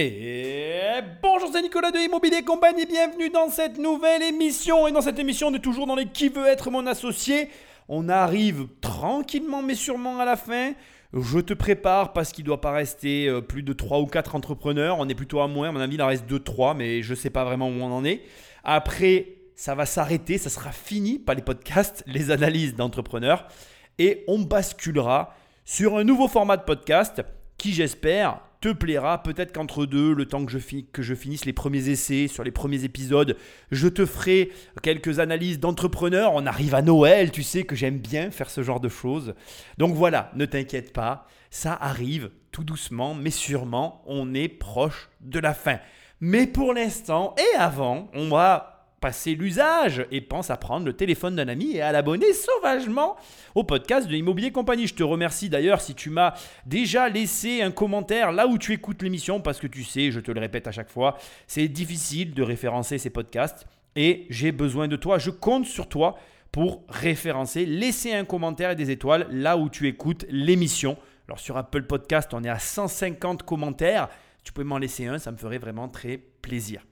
Et bonjour, c'est Nicolas de Immobilier Compagnie, bienvenue dans cette nouvelle émission. Et dans cette émission, on est toujours dans les Qui veut être mon associé. On arrive tranquillement mais sûrement à la fin. Je te prépare parce qu'il ne doit pas rester euh, plus de 3 ou 4 entrepreneurs. On est plutôt à moins, à mon avis, il en reste 2-3, mais je ne sais pas vraiment où on en est. Après, ça va s'arrêter, ça sera fini, pas les podcasts, les analyses d'entrepreneurs. Et on basculera sur un nouveau format de podcast qui, j'espère, te plaira. Peut-être qu'entre deux, le temps que je, finisse les premiers essais sur les premiers épisodes, je te ferai quelques analyses d'entrepreneurs. On arrive à Noël, tu sais que j'aime bien faire ce genre de choses. Donc voilà, ne t'inquiète pas, ça arrive tout doucement, mais sûrement, on est proche de la fin. Mais pour l'instant, et avant, on va passer l'usage et pense à prendre le téléphone d'un ami et à l'abonner sauvagement au podcast de Immobilier Compagnie. Je te remercie d'ailleurs si tu m'as déjà laissé un commentaire là où tu écoutes l'émission parce que tu sais, je te le répète à chaque fois, c'est difficile de référencer ces podcasts et j'ai besoin de toi, je compte sur toi pour référencer, laisser un commentaire et des étoiles là où tu écoutes l'émission. Alors sur Apple Podcast, on est à 150 commentaires. Tu peux m'en laisser un, ça me ferait vraiment très plaisir.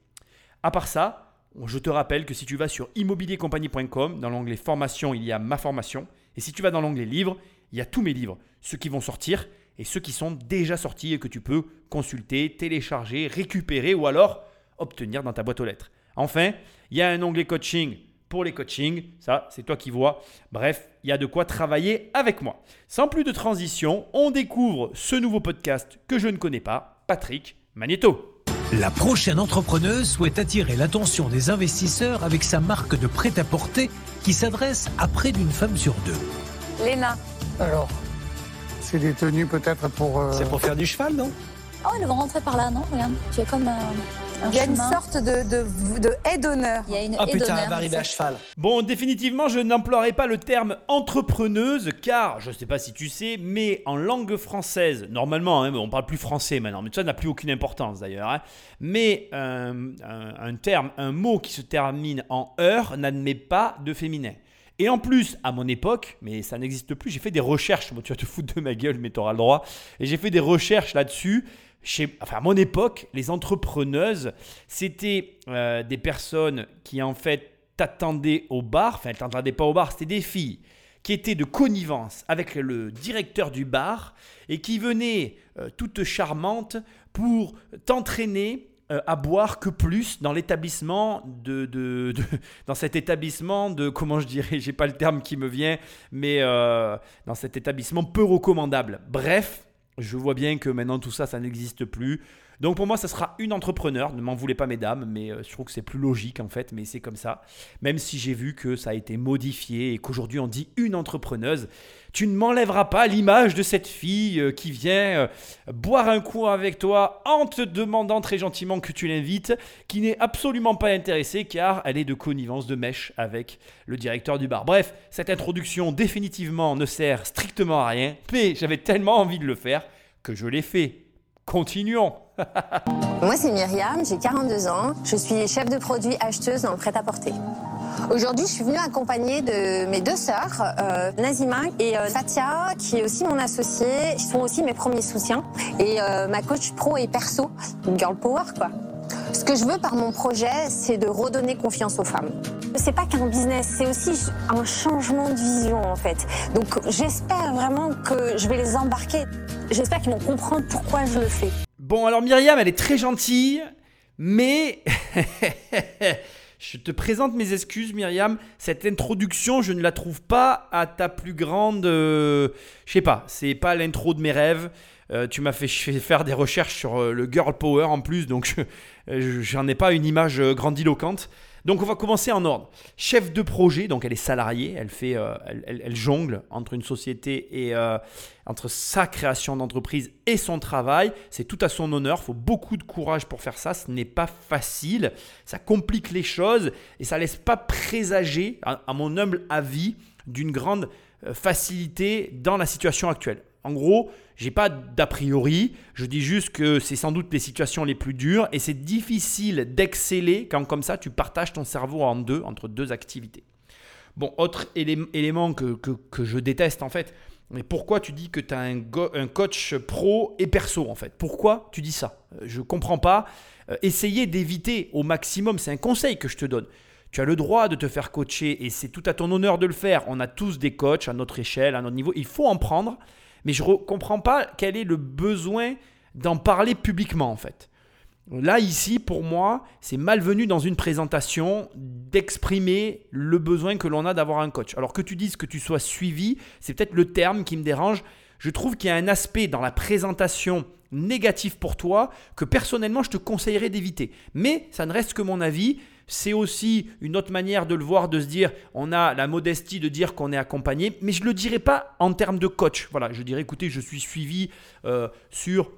À part ça, je te rappelle que si tu vas sur immobiliercompagnie.com, dans l'onglet formation, il y a ma formation. Et si tu vas dans l'onglet livres, il y a tous mes livres, ceux qui vont sortir et ceux qui sont déjà sortis et que tu peux consulter, télécharger, récupérer ou alors obtenir dans ta boîte aux lettres. Enfin, il y a un onglet coaching pour les coachings, ça c'est toi qui vois. Bref, il y a de quoi travailler avec moi. Sans plus de transition, on découvre ce nouveau podcast que je ne connais pas, Patrick Magneto. La prochaine entrepreneuse souhaite attirer l'attention des investisseurs avec sa marque de prêt-à-porter qui s'adresse à près d'une femme sur deux. Léna. Alors, c'est des tenues peut-être pour... Euh, c'est pour faire du cheval, non? Oh, ils vont rentrer par là, non Regarde, tu es comme... un il y a une sorte de, de, de haie d'honneur. Il y a une oh putain, elle va arriver à cheval. Bon, définitivement, je n'emploierai pas le terme entrepreneuse car, je ne sais pas si tu sais, mais en langue française, normalement, hein, on parle plus français maintenant, mais ça n'a plus aucune importance d'ailleurs, hein, mais euh, un, terme, un mot qui se termine en heure n'admet pas de féminin. Et en plus, à mon époque, mais ça n'existe plus, j'ai fait des recherches. tu vas te foutre de ma gueule, mais tu auras le droit. Et j'ai fait des recherches là-dessus enfin, à mon époque, les entrepreneuses, c'était euh, des personnes qui en fait t'attendaient au bar, enfin elles t'attendaient pas au bar, c'était des filles qui étaient de connivence avec le directeur du bar et qui venaient euh, toutes charmantes pour t'entraîner euh, à boire que plus dans l'établissement de, dans cet établissement de comment je dirais j'ai pas le terme qui me vient mais dans cet établissement peu recommandable. Bref je vois bien que maintenant tout ça, ça n'existe plus. Donc pour moi, ça sera une entrepreneur. Ne m'en voulez pas, mesdames, mais euh, je trouve que c'est plus logique en fait, mais c'est comme ça. Même si j'ai vu que ça a été modifié et qu'aujourd'hui on dit une entrepreneuse, tu ne m'enlèveras pas l'image de cette fille euh, qui vient euh, boire un coup avec toi en te demandant très gentiment que tu l'invites, qui n'est absolument pas intéressée car elle est de connivence de mèche avec le directeur du bar. Bref, cette introduction définitivement ne sert strictement à rien, mais j'avais tellement envie de le faire que je l'ai fait. Continuons. Moi, c'est Myriam, j'ai 42 ans. Je suis chef de produit acheteuse le prêt-à-porter. Aujourd'hui, je suis venue accompagnée de mes deux sœurs, euh, Nazima et euh, Fatia, qui est aussi mon associée. Ils sont aussi mes premiers soutiens. Et euh, ma coach pro et perso, une girl power, quoi. Ce que je veux par mon projet, c'est de redonner confiance aux femmes. C'est pas qu'un business, c'est aussi un changement de vision en fait. Donc j'espère vraiment que je vais les embarquer. J'espère qu'ils vont comprendre pourquoi je le fais. Bon, alors Myriam, elle est très gentille, mais je te présente mes excuses, Myriam. Cette introduction, je ne la trouve pas à ta plus grande. Euh, je sais pas, c'est pas l'intro de mes rêves. Euh, tu m'as fait faire des recherches sur euh, le girl power en plus, donc j'en ai pas une image grandiloquente. Donc on va commencer en ordre. Chef de projet, donc elle est salariée, elle fait, euh, elle, jongle entre une société et euh, entre sa création d'entreprise et son travail. C'est tout à son honneur. Il faut beaucoup de courage pour faire ça. Ce n'est pas facile. Ça complique les choses et ça laisse pas présager, à mon humble avis, d'une grande euh, facilité dans la situation actuelle. En gros, j'ai pas d'a priori, je dis juste que c'est sans doute les situations les plus dures et c'est difficile d'exceller quand comme ça tu partages ton cerveau en deux, entre deux activités. Bon, autre élément que, que, je déteste en fait, Mais pourquoi tu dis que tu as un, coach pro et perso en fait? Pourquoi tu dis ça? Euh, Je comprends pas. Euh, essayez d'éviter au maximum, c'est un conseil que je te donne. Tu as le droit de te faire coacher et c'est tout à ton honneur de le faire. On a tous des coachs à notre échelle, à notre niveau. Il faut en prendre, mais je ne comprends pas quel est le besoin d'en parler publiquement en fait. Là, ici, pour moi, c'est malvenu dans une présentation d'exprimer le besoin que l'on a d'avoir un coach. Alors que tu dises que tu sois suivi, c'est peut-être le terme qui me dérange. Je trouve qu'il y a un aspect dans la présentation négatif pour toi que personnellement je te conseillerais d'éviter. Mais ça ne reste que mon avis. C'est aussi une autre manière de le voir, de se dire, on a la modestie de dire qu'on est accompagné, mais je ne le dirais pas en termes de coach. Voilà, je dirais, écoutez, je suis suivi euh, sur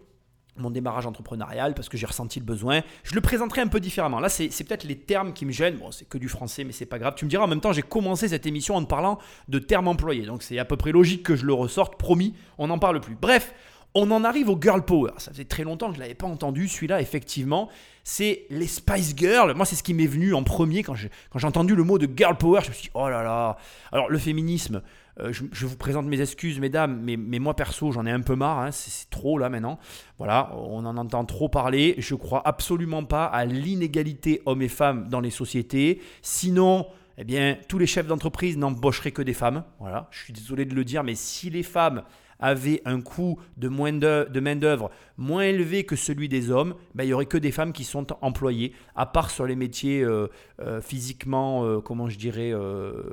mon démarrage entrepreneurial parce que j'ai ressenti le besoin. Je le présenterai un peu différemment. Là, c'est peut-être les termes qui me gênent. Bon, c'est que du français, mais c'est pas grave. Tu me diras en même temps, j'ai commencé cette émission en parlant de termes employés. Donc c'est à peu près logique que je le ressorte. Promis, on n'en parle plus. Bref, on en arrive au girl power. Ça faisait très longtemps que je l'avais pas entendu. Celui-là, effectivement, c'est les Spice Girls. Moi, c'est ce qui m'est venu en premier quand j'ai entendu le mot de girl power. Je me suis dit, oh là là. Alors, le féminisme, euh, je, vous présente mes excuses, mesdames, mais, mais moi perso, j'en ai un peu marre. Hein, c'est trop là maintenant. Voilà, on en entend trop parler. Je crois absolument pas à l'inégalité hommes et femmes dans les sociétés. Sinon, eh bien, tous les chefs d'entreprise n'embaucheraient que des femmes. Voilà, je suis désolé de le dire, mais si les femmes avaient un coût de, de main-d'œuvre moins élevé que celui des hommes, ben, il n'y aurait que des femmes qui sont employées, à part sur les métiers euh, euh, physiquement, euh, comment je dirais,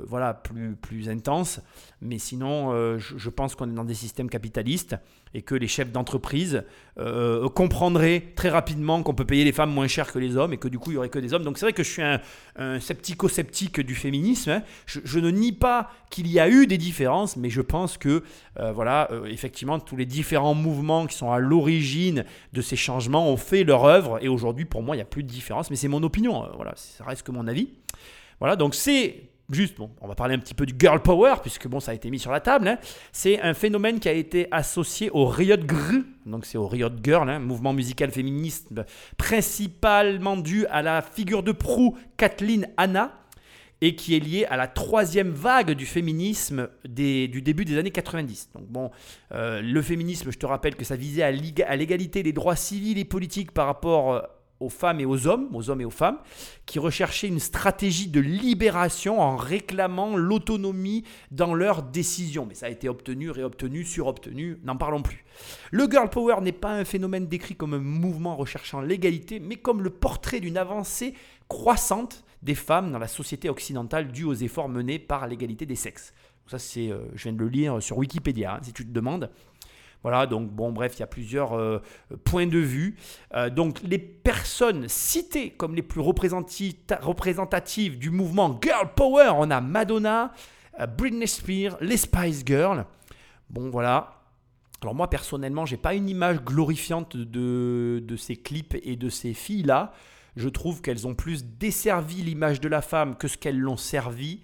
voilà, plus, plus intenses. Mais sinon, je, pense qu'on est dans des systèmes capitalistes et que les chefs d'entreprise comprendraient très rapidement qu'on peut payer les femmes moins cher que les hommes et que du coup, il n'y aurait que des hommes. Donc c'est vrai que je suis un, sceptico-sceptique du féminisme. Hein. Je, ne nie pas qu'il y a eu des différences, mais je pense que, voilà, effectivement, tous les différents mouvements qui sont à l'origine de ces changements ont fait leur œuvre et aujourd'hui pour moi il n'y a plus de différence mais c'est mon opinion, euh, voilà, ça reste que mon avis. Voilà, donc c'est juste, bon, on va parler un petit peu du girl power, puisque bon, ça a été mis sur la table. Hein. C'est un phénomène qui a été associé au Riot Grrr, donc c'est au Riot Girl, hein, mouvement musical féministe principalement dû à la figure de proue Kathleen Anna, et qui est lié à la troisième vague du féminisme du début des années 90. Donc bon, euh, le féminisme, je te rappelle que ça visait à l'égalité des droits civils et politiques par rapport euh, aux femmes et aux hommes, aux hommes et aux femmes, qui recherchaient une stratégie de libération en réclamant l'autonomie dans leurs décisions. Mais ça a été obtenu, réobtenu, surobtenu, n'en parlons plus. Le girl power n'est pas un phénomène décrit comme un mouvement recherchant l'égalité, mais comme le portrait d'une avancée croissante des femmes dans la société occidentale due aux efforts menés par l'égalité des sexes. Ça, c'est, euh, je viens de le lire sur Wikipédia, hein, si tu te demandes. Voilà, donc bon, bref, il y a plusieurs euh, points de vue. Euh, donc les personnes citées comme les plus représentatives du mouvement Girl Power, on a Madonna, Britney Spears, les Spice Girls. Bon, voilà. Alors moi, personnellement, j'ai pas une image glorifiante de, de ces clips et de ces filles-là je trouve qu'elles ont plus desservi l'image de la femme que ce qu'elles l'ont servi.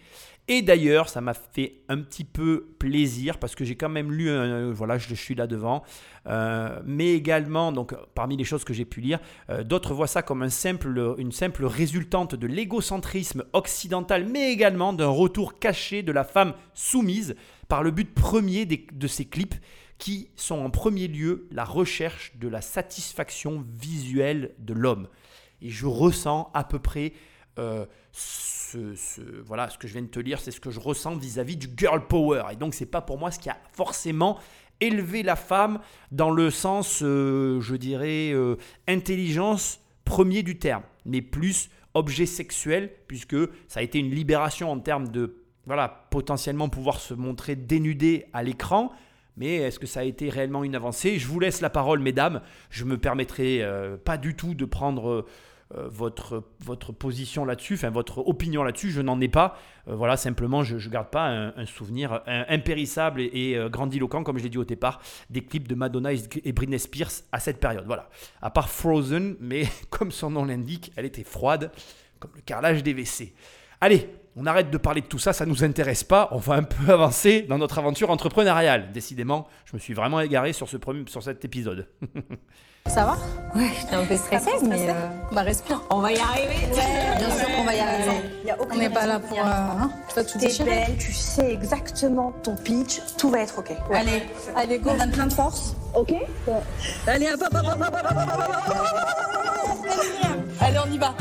Et d'ailleurs, ça m'a fait un petit peu plaisir parce que j'ai quand même lu, voilà, je suis là devant, euh, mais également, donc parmi les choses que j'ai pu lire, euh, d'autres voient ça comme un simple, une simple résultante de l'égocentrisme occidental, mais également d'un retour caché de la femme soumise par le but premier de ces clips qui sont en premier lieu la recherche de la satisfaction visuelle de l'homme. Et je ressens à peu près euh, ce, voilà, ce que je viens de te lire, c'est ce que je ressens vis-à-vis du girl power. Et donc, c'est pas pour moi ce qui a forcément élevé la femme dans le sens, euh, je dirais, euh, intelligence premier du terme, mais plus objet sexuel, puisque ça a été une libération en termes de, voilà, potentiellement pouvoir se montrer dénudé à l'écran, mais est-ce que ça a été réellement une avancée? Je vous laisse la parole, mesdames. Je me permettrai pas du tout de prendre euh, votre, votre position là-dessus, enfin votre opinion là-dessus, je n'en ai pas. Euh, voilà, simplement, je ne garde pas un, souvenir impérissable et, euh, grandiloquent, comme je l'ai dit au départ, des clips de Madonna et Britney Spears à cette période. Voilà. À part Frozen, mais comme son nom l'indique, elle était froide, comme le carrelage des WC. Allez, on arrête de parler de tout ça, ça nous intéresse pas. On va un peu avancer dans notre aventure entrepreneuriale. Décidément, je me suis vraiment égaré sur, ce premier, sur cet épisode. Ça va Ouais, j'étais un peu stressée, mais. Bah, respire. On va y arriver Bien sûr qu'on va y arriver. Y a on n'est pas là pour. Euh, tu belle, tu sais exactement ton pitch, tout va être OK. Allez, allez, go. On a plein de force. OK. Allez, hop, hop, Allez, on y va.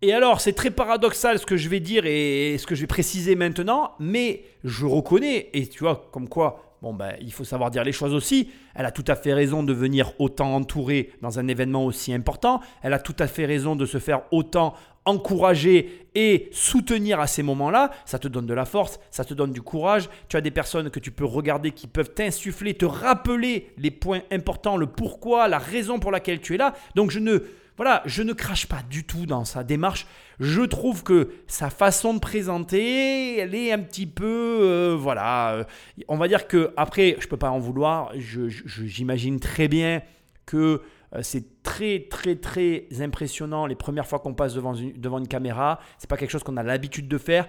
Et alors, c'est très paradoxal ce que je vais dire et ce que je vais préciser maintenant, mais je reconnais, et tu vois, comme quoi bon, ben, il faut savoir dire les choses aussi. Elle a tout à fait raison de venir autant entourée dans un événement aussi important. Elle a tout à fait raison de se faire autant encourager et soutenir à ces moments-là. Ça te donne de la force, ça te donne du courage. Tu as des personnes que tu peux regarder qui peuvent t'insuffler, te rappeler les points importants, le pourquoi, la raison pour laquelle tu es là. Donc, je ne voilà, je ne crache pas du tout dans sa démarche. Je trouve que sa façon de présenter, elle est un petit peu, euh, voilà. euh, on va dire que après, je peux pas en vouloir. J'imagine très bien que euh, c'est très très très impressionnant les premières fois qu'on passe devant une, devant une caméra. C'est pas quelque chose qu'on a l'habitude de faire.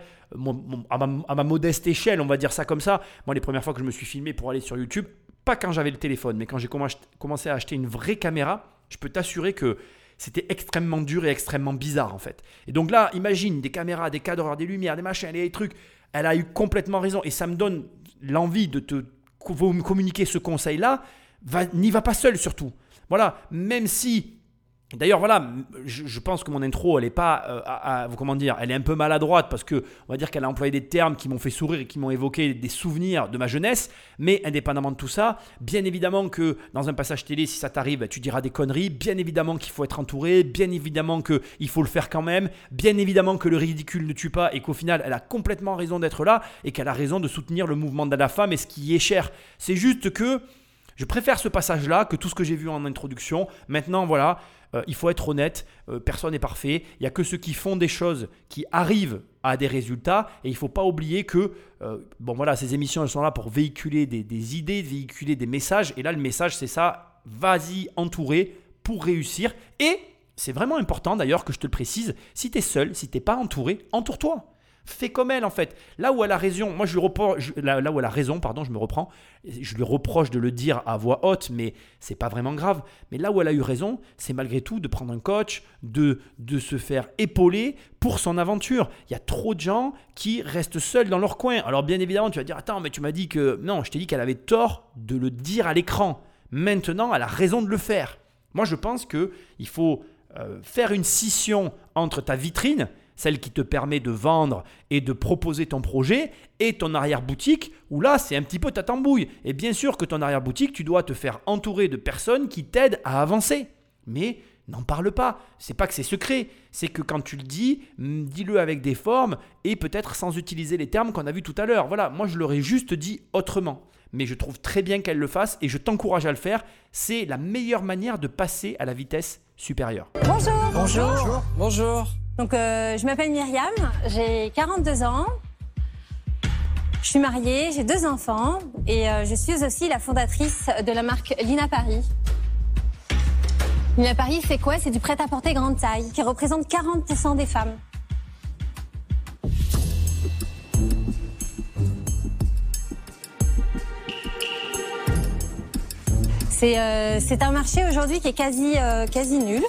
À, ma, modeste échelle, on va dire ça comme ça. Moi, les premières fois que je me suis filmé pour aller sur YouTube, pas quand j'avais le téléphone, mais quand j'ai commen- commencé à acheter une vraie caméra, je peux t'assurer que c'était extrêmement dur et extrêmement bizarre en fait. Et donc là, imagine des caméras, des cadreurs, des lumières, des machins, des trucs. Elle a eu complètement raison et ça me donne l'envie de te communiquer ce conseil-là. N'y va pas seul surtout. Voilà, même si D'ailleurs, voilà, je, pense que mon intro, elle est pas, euh, comment dire, elle est un peu maladroite parce que on va dire qu'elle a employé des termes qui m'ont fait sourire et qui m'ont évoqué des souvenirs de ma jeunesse. Mais indépendamment de tout ça, bien évidemment que dans un passage télé, si ça t'arrive, bah, tu diras des conneries. Bien évidemment qu'il faut être entouré. Bien évidemment que il faut le faire quand même. Bien évidemment que le ridicule ne tue pas et qu'au final, elle a complètement raison d'être là et qu'elle a raison de soutenir le mouvement de la femme et ce qui y est cher. C'est juste que je préfère ce passage-là que tout ce que j'ai vu en introduction. Maintenant, voilà, euh, il faut être honnête, euh, personne n'est parfait. Il n'y a que ceux qui font des choses qui arrivent à des résultats. Et il ne faut pas oublier que, euh, bon voilà, ces émissions, sont là pour véhiculer des, des idées, véhiculer des messages. Et là, le message, c'est ça, vas-y, entouré pour réussir. Et c'est vraiment important d'ailleurs que je te le précise, si tu es seul, si tu n'es pas entouré, entoure-toi. Fais comme elle en fait. Là où elle a raison, moi je lui là où elle a raison, pardon, je me reprends. Je lui reproche de le dire à voix haute, mais c'est pas vraiment grave. Mais là où elle a eu raison, c'est malgré tout de prendre un coach, de, de se faire épauler pour son aventure. Il y a trop de gens qui restent seuls dans leur coin. Alors bien évidemment, tu vas dire attends, mais tu m'as dit que non, je t'ai dit qu'elle avait tort de le dire à l'écran. Maintenant, elle a raison de le faire. Moi, je pense que il faut euh, faire une scission entre ta vitrine, celle qui te permet de vendre et de proposer ton projet, et ton arrière-boutique, où là, c'est un petit peu ta tambouille. Et bien sûr que ton arrière-boutique, tu dois te faire entourer de personnes qui t'aident à avancer. Mais n'en parle pas. C'est pas que c'est secret. C'est que quand tu le dis, mm, dis-le avec des formes et peut-être sans utiliser les termes qu'on a vus tout à l'heure. Voilà, moi je l'aurais juste dit autrement. Mais je trouve très bien qu'elle le fasse et je t'encourage à le faire. C'est la meilleure manière de passer à la vitesse supérieure. Bonjour. Bonjour. Bonjour. Donc, euh, je m'appelle Myriam, j'ai 42 ans. Je suis mariée, j'ai deux enfants et euh, je suis aussi la fondatrice de la marque Lina Paris. Lina Paris, c'est quoi? C'est du prêt-à-porter grande taille qui représente 40% des femmes. C'est euh, c'est un marché aujourd'hui qui est quasi nul,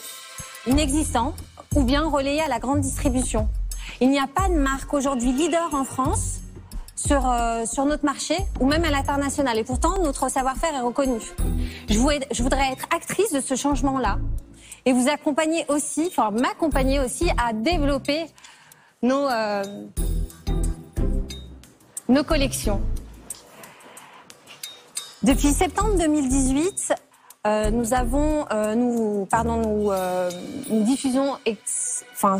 inexistant ou bien relayé à la grande distribution. Il n'y a pas de marque aujourd'hui leader en France sur, euh, sur notre marché ou même à l'international. Et pourtant, notre savoir-faire est reconnu. Je, vou- je voudrais être actrice de ce changement-là et vous accompagner aussi, enfin m'accompagner aussi à développer nos, euh, nos collections. Depuis septembre 2018, euh, nous avons, euh, nous, pardon, nous, euh, nous diffusons, enfin,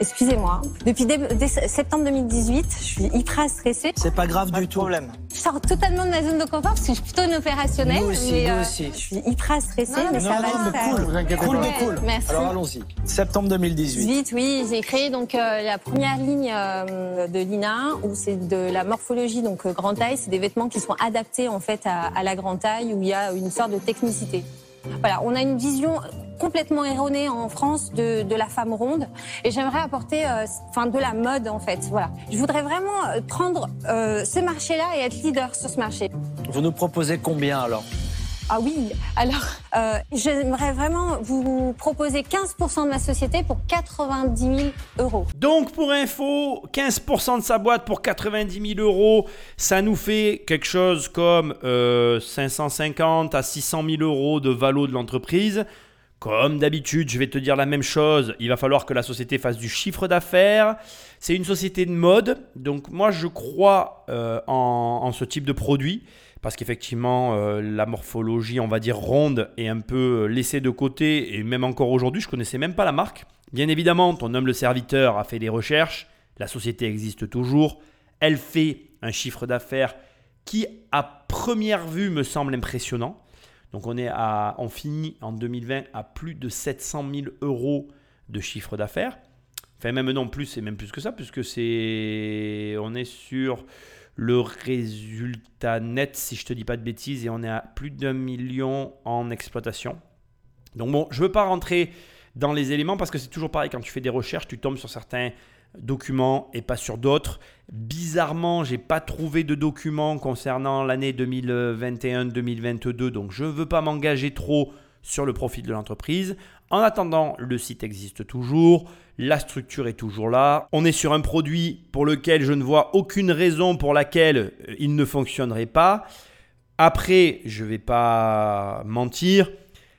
excusez-moi, depuis dé- dé- septembre 2018, je suis hyper stressée. C'est pas grave du tout. Problème. Je sors totalement de ma zone de confort parce que je suis plutôt une opérationnelle. Nous aussi, mais, nous euh, aussi. Je suis hyper stressée, mais non, ça va non, le mais faire. cool. Vous inquiétez Cool pas. de cool. Merci. Alors allons-y. Septembre 2018. Vite, oui, j'ai créé donc euh, la première ligne euh, de Lina où c'est de la morphologie donc euh, grande taille, c'est des vêtements qui sont adaptés en fait à, à la grande taille où il y a une sorte de technicité. Voilà, on a une vision complètement erronée en France de, de la femme ronde. Et j'aimerais apporter euh, enfin, de la mode, en fait. Voilà. Je voudrais vraiment euh, prendre euh, ce marché-là et être leader sur ce marché. Vous nous proposez combien alors? Ah oui, alors euh, j'aimerais vraiment vous proposer 15% de ma société pour 90 000 euros. Donc pour info, 15% de sa boîte pour 90 000 euros, ça nous fait quelque chose comme euh, 550 à 600 000 euros de valo de l'entreprise. Comme d'habitude, je vais te dire la même chose, il va falloir que la société fasse du chiffre d'affaires. C'est une société de mode, donc moi je crois euh, en, ce type de produit parce qu'effectivement euh, la morphologie, on va dire ronde, est un peu laissée de côté et même encore aujourd'hui, je connaissais même pas la marque. Bien évidemment, ton humble serviteur a fait des recherches, la société existe toujours, elle fait un chiffre d'affaires qui à première vue me semble impressionnant. Donc on est à, on finit en 2020 à plus de 700 000 euros de chiffre d'affaires. Enfin même non plus, c'est même plus que ça puisque c'est, on est sur le résultat net, si je te dis pas de bêtises, et on est à plus d'un million en exploitation. Donc bon, je ne veux pas rentrer dans les éléments parce que c'est toujours pareil, quand tu fais des recherches, tu tombes sur certains documents et pas sur d'autres. Bizarrement, j'ai pas trouvé de documents concernant l'année 2021-2022, donc je ne veux pas m'engager trop sur le profit de l'entreprise. En attendant, le site existe toujours, la structure est toujours là. On est sur un produit pour lequel je ne vois aucune raison pour laquelle euh, il ne fonctionnerait pas. Après, je ne vais pas mentir,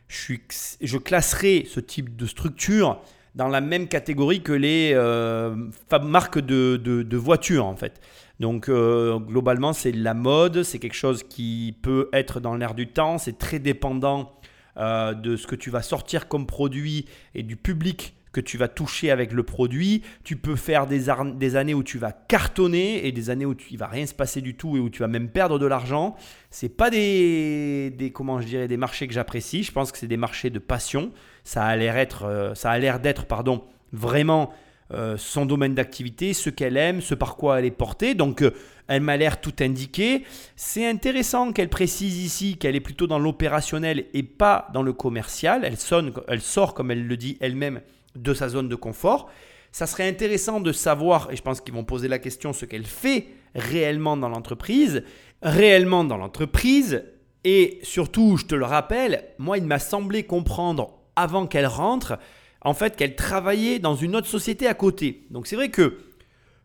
je, classerai ce type de structure dans la même catégorie que les euh, marques de, de, voitures en fait. Donc euh, globalement c'est la mode, c'est quelque chose qui peut être dans l'air du temps, c'est très dépendant euh, de ce que tu vas sortir comme produit et du public que tu vas toucher avec le produit. Tu peux faire des, des, années où tu vas cartonner et des années où tu, il va rien se passer du tout et où tu vas même perdre de l'argent. C'est pas des, des, comment je dirais des marchés que j'apprécie. Je pense que c'est des marchés de passion. Ça a l'air être euh, ça a l'air d'être pardon vraiment euh, son domaine d'activité, ce qu'elle aime, ce par quoi elle est portée. Donc, euh, elle m'a l'air tout indiqué. C'est intéressant qu'elle précise ici qu'elle est plutôt dans l'opérationnel et pas dans le commercial. Elle, sonne, elle sort, comme elle le dit elle-même, de sa zone de confort. Ça serait intéressant de savoir, et je pense qu'ils vont poser la question, ce qu'elle fait réellement dans l'entreprise. Réellement dans l'entreprise. Et surtout, je te le rappelle, moi, il m'a semblé comprendre avant qu'elle rentre en fait qu'elle travaillait dans une autre société à côté. Donc c'est vrai que,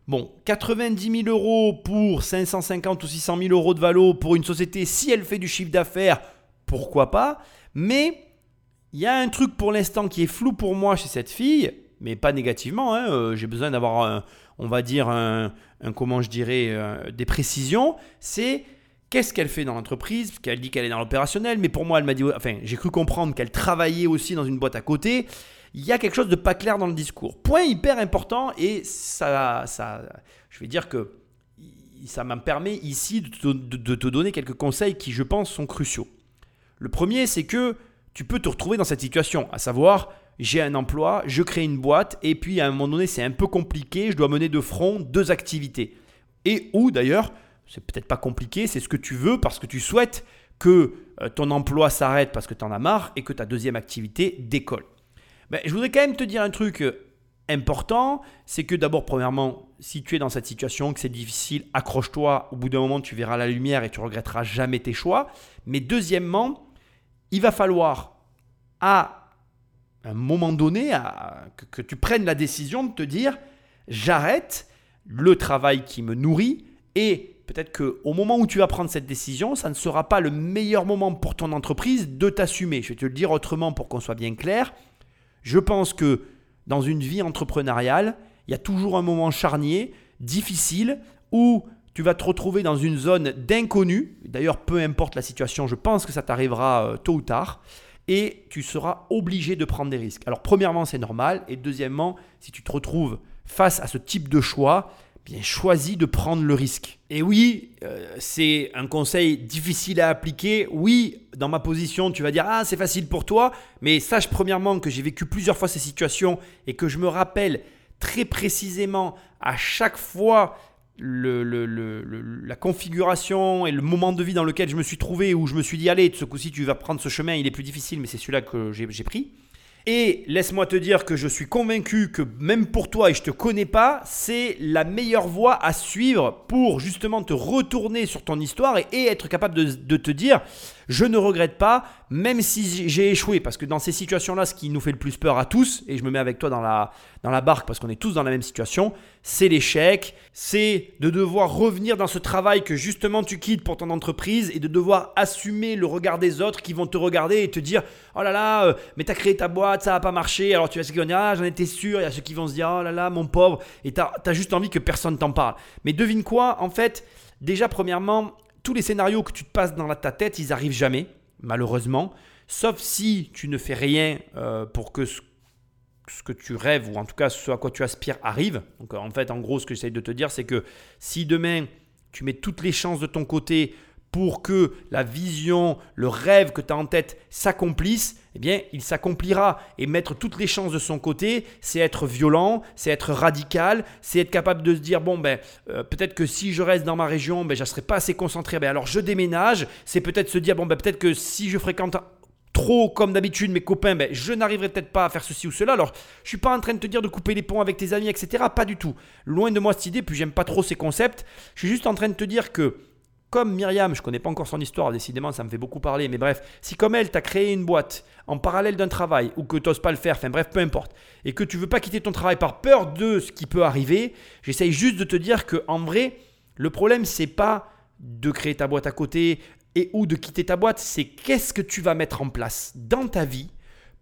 bon, 90 000 euros pour 550 ou 600 000 euros de valo pour une société, si elle fait du chiffre d'affaires, pourquoi pas? Mais il y a un truc pour l'instant qui est flou pour moi chez cette fille, mais pas négativement. Hein, euh, J'ai besoin d'avoir, on va dire, un, comment je dirais, euh, des précisions. C'est qu'est-ce qu'elle fait dans l'entreprise Parce qu'elle dit qu'elle est dans l'opérationnel, mais pour moi, elle m'a dit, enfin, j'ai cru comprendre qu'elle travaillait aussi dans une boîte à côté il y a quelque chose de pas clair dans le discours. Point hyper important et ça, ça je vais dire que ça me permet ici de te, donner quelques conseils qui, je pense, sont cruciaux. Le premier, c'est que tu peux te retrouver dans cette situation, à savoir, j'ai un emploi, je crée une boîte, et puis à un moment donné, c'est un peu compliqué, je dois mener de front deux activités. Et ou d'ailleurs, c'est peut-être pas compliqué, c'est ce que tu veux parce que tu souhaites que euh, ton emploi s'arrête parce que tu en as marre et que ta deuxième activité décolle. Ben, je voudrais quand même te dire un truc euh, important, c'est que d'abord, premièrement, si tu es dans cette situation, que c'est difficile, accroche-toi, au bout d'un moment, tu verras la lumière et tu regretteras jamais tes choix. Mais deuxièmement, il va falloir, à un moment donné, que, que tu prennes la décision de te dire, j'arrête le travail qui me nourrit et peut-être qu'au moment où tu vas prendre cette décision, ça ne sera pas le meilleur moment pour ton entreprise de t'assumer. Je vais te le dire autrement pour qu'on soit bien clair. Je pense que dans une vie entrepreneuriale, il y a toujours un moment charnier, difficile, où tu vas te retrouver dans une zone d'inconnu. D'ailleurs, peu importe la situation, je pense que ça t'arrivera euh, tôt ou tard. Et tu seras obligé de prendre des risques. Alors, premièrement, c'est normal. Et deuxièmement, si tu te retrouves face à ce type de choix, bien choisis de prendre le risque. Et oui, euh, c'est un conseil difficile à appliquer. Oui, dans ma position, tu vas dire ah c'est facile pour toi, mais sache premièrement que j'ai vécu plusieurs fois ces situations et que je me rappelle très précisément à chaque fois la configuration et le moment de vie dans lequel je me suis trouvé où je me suis dit allez ce coup-ci tu vas prendre ce chemin, il est plus difficile, mais c'est celui-là que j'ai pris. Et laisse-moi te dire que je suis convaincu que même pour toi, et je te connais pas, c'est la meilleure voie à suivre pour justement te retourner sur ton histoire et, être capable de te dire je ne regrette pas, même si j'ai échoué. Parce que dans ces situations-là, ce qui nous fait le plus peur à tous, et je me mets avec toi dans la, dans la barque parce qu'on est tous dans la même situation, c'est l'échec, c'est de devoir revenir dans ce travail que justement tu quittes pour ton entreprise et de devoir assumer le regard des autres qui vont te regarder et te dire Oh là là, euh, mais t'as créé ta boîte, ça n'a pas marché. Alors tu vas se dire Ah, j'en étais sûr. Il y a ceux qui vont se dire Oh là là, mon pauvre. Et tu as juste envie que personne t'en parle. Mais devine quoi? En fait, déjà, premièrement, tous les scénarios que tu te passes dans ta tête, ils arrivent jamais, malheureusement. Sauf si tu ne fais rien euh, pour que ce, ce, que tu rêves, ou en tout cas ce à quoi tu aspires, arrive. Donc en fait, en gros, ce que j'essaie de te dire, c'est que si demain, tu mets toutes les chances de ton côté pour que la vision, le rêve que tu as en tête s'accomplisse, eh bien, il s'accomplira. Et mettre toutes les chances de son côté, c'est être violent, c'est être radical, c'est être capable de se dire, bon, ben, euh, peut-être que si je reste dans ma région, ben, je ne serai pas assez concentré, ben, alors je déménage. C'est peut-être se dire, bon, ben, peut-être que si je fréquente trop comme d'habitude mes copains, ben, je n'arriverai peut-être pas à faire ceci ou cela. Alors, je suis pas en train de te dire de couper les ponts avec tes amis, etc. Pas du tout. Loin de moi cette idée, puis j'aime pas trop ces concepts. Je suis juste en train de te dire que comme Myriam, je connais pas encore son histoire, décidément ça me fait beaucoup parler, mais bref, si comme elle, tu as créé une boîte en parallèle d'un travail ou que tu n'oses pas le faire, enfin bref, peu importe, et que tu veux pas quitter ton travail par peur de ce qui peut arriver, j'essaye juste de te dire que en vrai, le problème c'est pas de créer ta boîte à côté et ou de quitter ta boîte, c'est qu'est-ce que tu vas mettre en place dans ta vie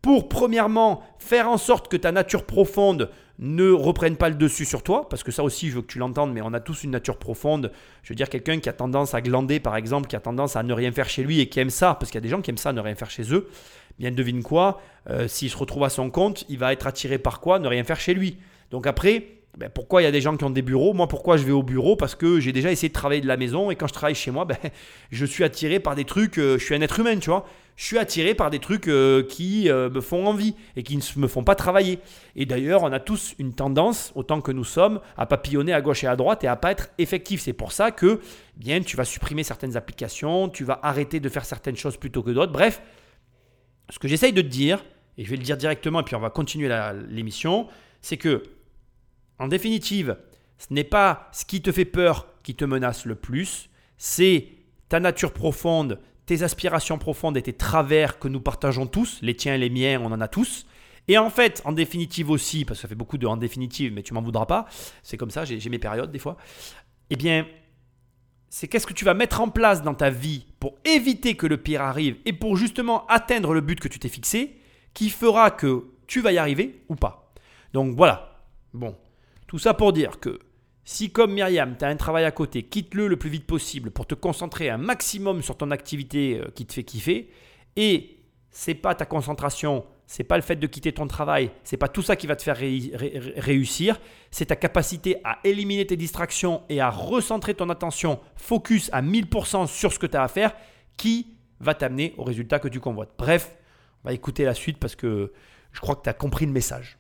pour premièrement faire en sorte que ta nature profonde ne reprennent pas le dessus sur toi, parce que ça aussi, je veux que tu l'entendes, mais on a tous une nature profonde. Je veux dire, quelqu'un qui a tendance à glander, par exemple, qui a tendance à ne rien faire chez lui et qui aime ça, parce qu'il y a des gens qui aiment ça, ne rien faire chez eux, bien devine quoi, euh, s'il se retrouve à son compte, il va être attiré par quoi? Ne rien faire chez lui. Donc après, ben pourquoi il y a des gens qui ont des bureaux? Moi, pourquoi je vais au bureau? Parce que j'ai déjà essayé de travailler de la maison et quand je travaille chez moi, ben, je suis attiré par des trucs. Euh, je suis un être humain, tu vois. Je suis attiré par des trucs euh, qui euh, me font envie et qui ne me font pas travailler. Et d'ailleurs, on a tous une tendance, autant que nous sommes, à papillonner à gauche et à droite et à pas être effectif. C'est pour ça que, bien, tu vas supprimer certaines applications, tu vas arrêter de faire certaines choses plutôt que d'autres. Bref, ce que j'essaye de te dire, et je vais le dire directement, et puis on va continuer l'émission, c'est que en définitive, ce n'est pas ce qui te fait peur qui te menace le plus, c'est ta nature profonde, tes aspirations profondes et tes travers que nous partageons tous, les tiens et les miens, on en a tous. Et en fait, en définitive aussi, parce que ça fait beaucoup de en définitive, mais tu m'en voudras pas, c'est comme ça, j'ai mes périodes des fois. Eh bien, c'est qu'est-ce que tu vas mettre en place dans ta vie pour éviter que le pire arrive et pour justement atteindre le but que tu t'es fixé, qui fera que tu vas y arriver ou pas. Donc voilà. Bon, tout ça pour dire que si comme Myriam, tu as un travail à côté, quitte-le le plus vite possible pour te concentrer un maximum sur ton activité euh, qui te fait kiffer et c'est pas ta concentration, c'est pas le fait de quitter ton travail, c'est pas tout ça qui va te faire réussir, c'est ta capacité à éliminer tes distractions et à recentrer ton attention focus à 1000% sur ce que tu as à faire qui va t'amener au résultat que tu convoites. Bref, on va écouter la suite parce que je crois que tu as compris le message.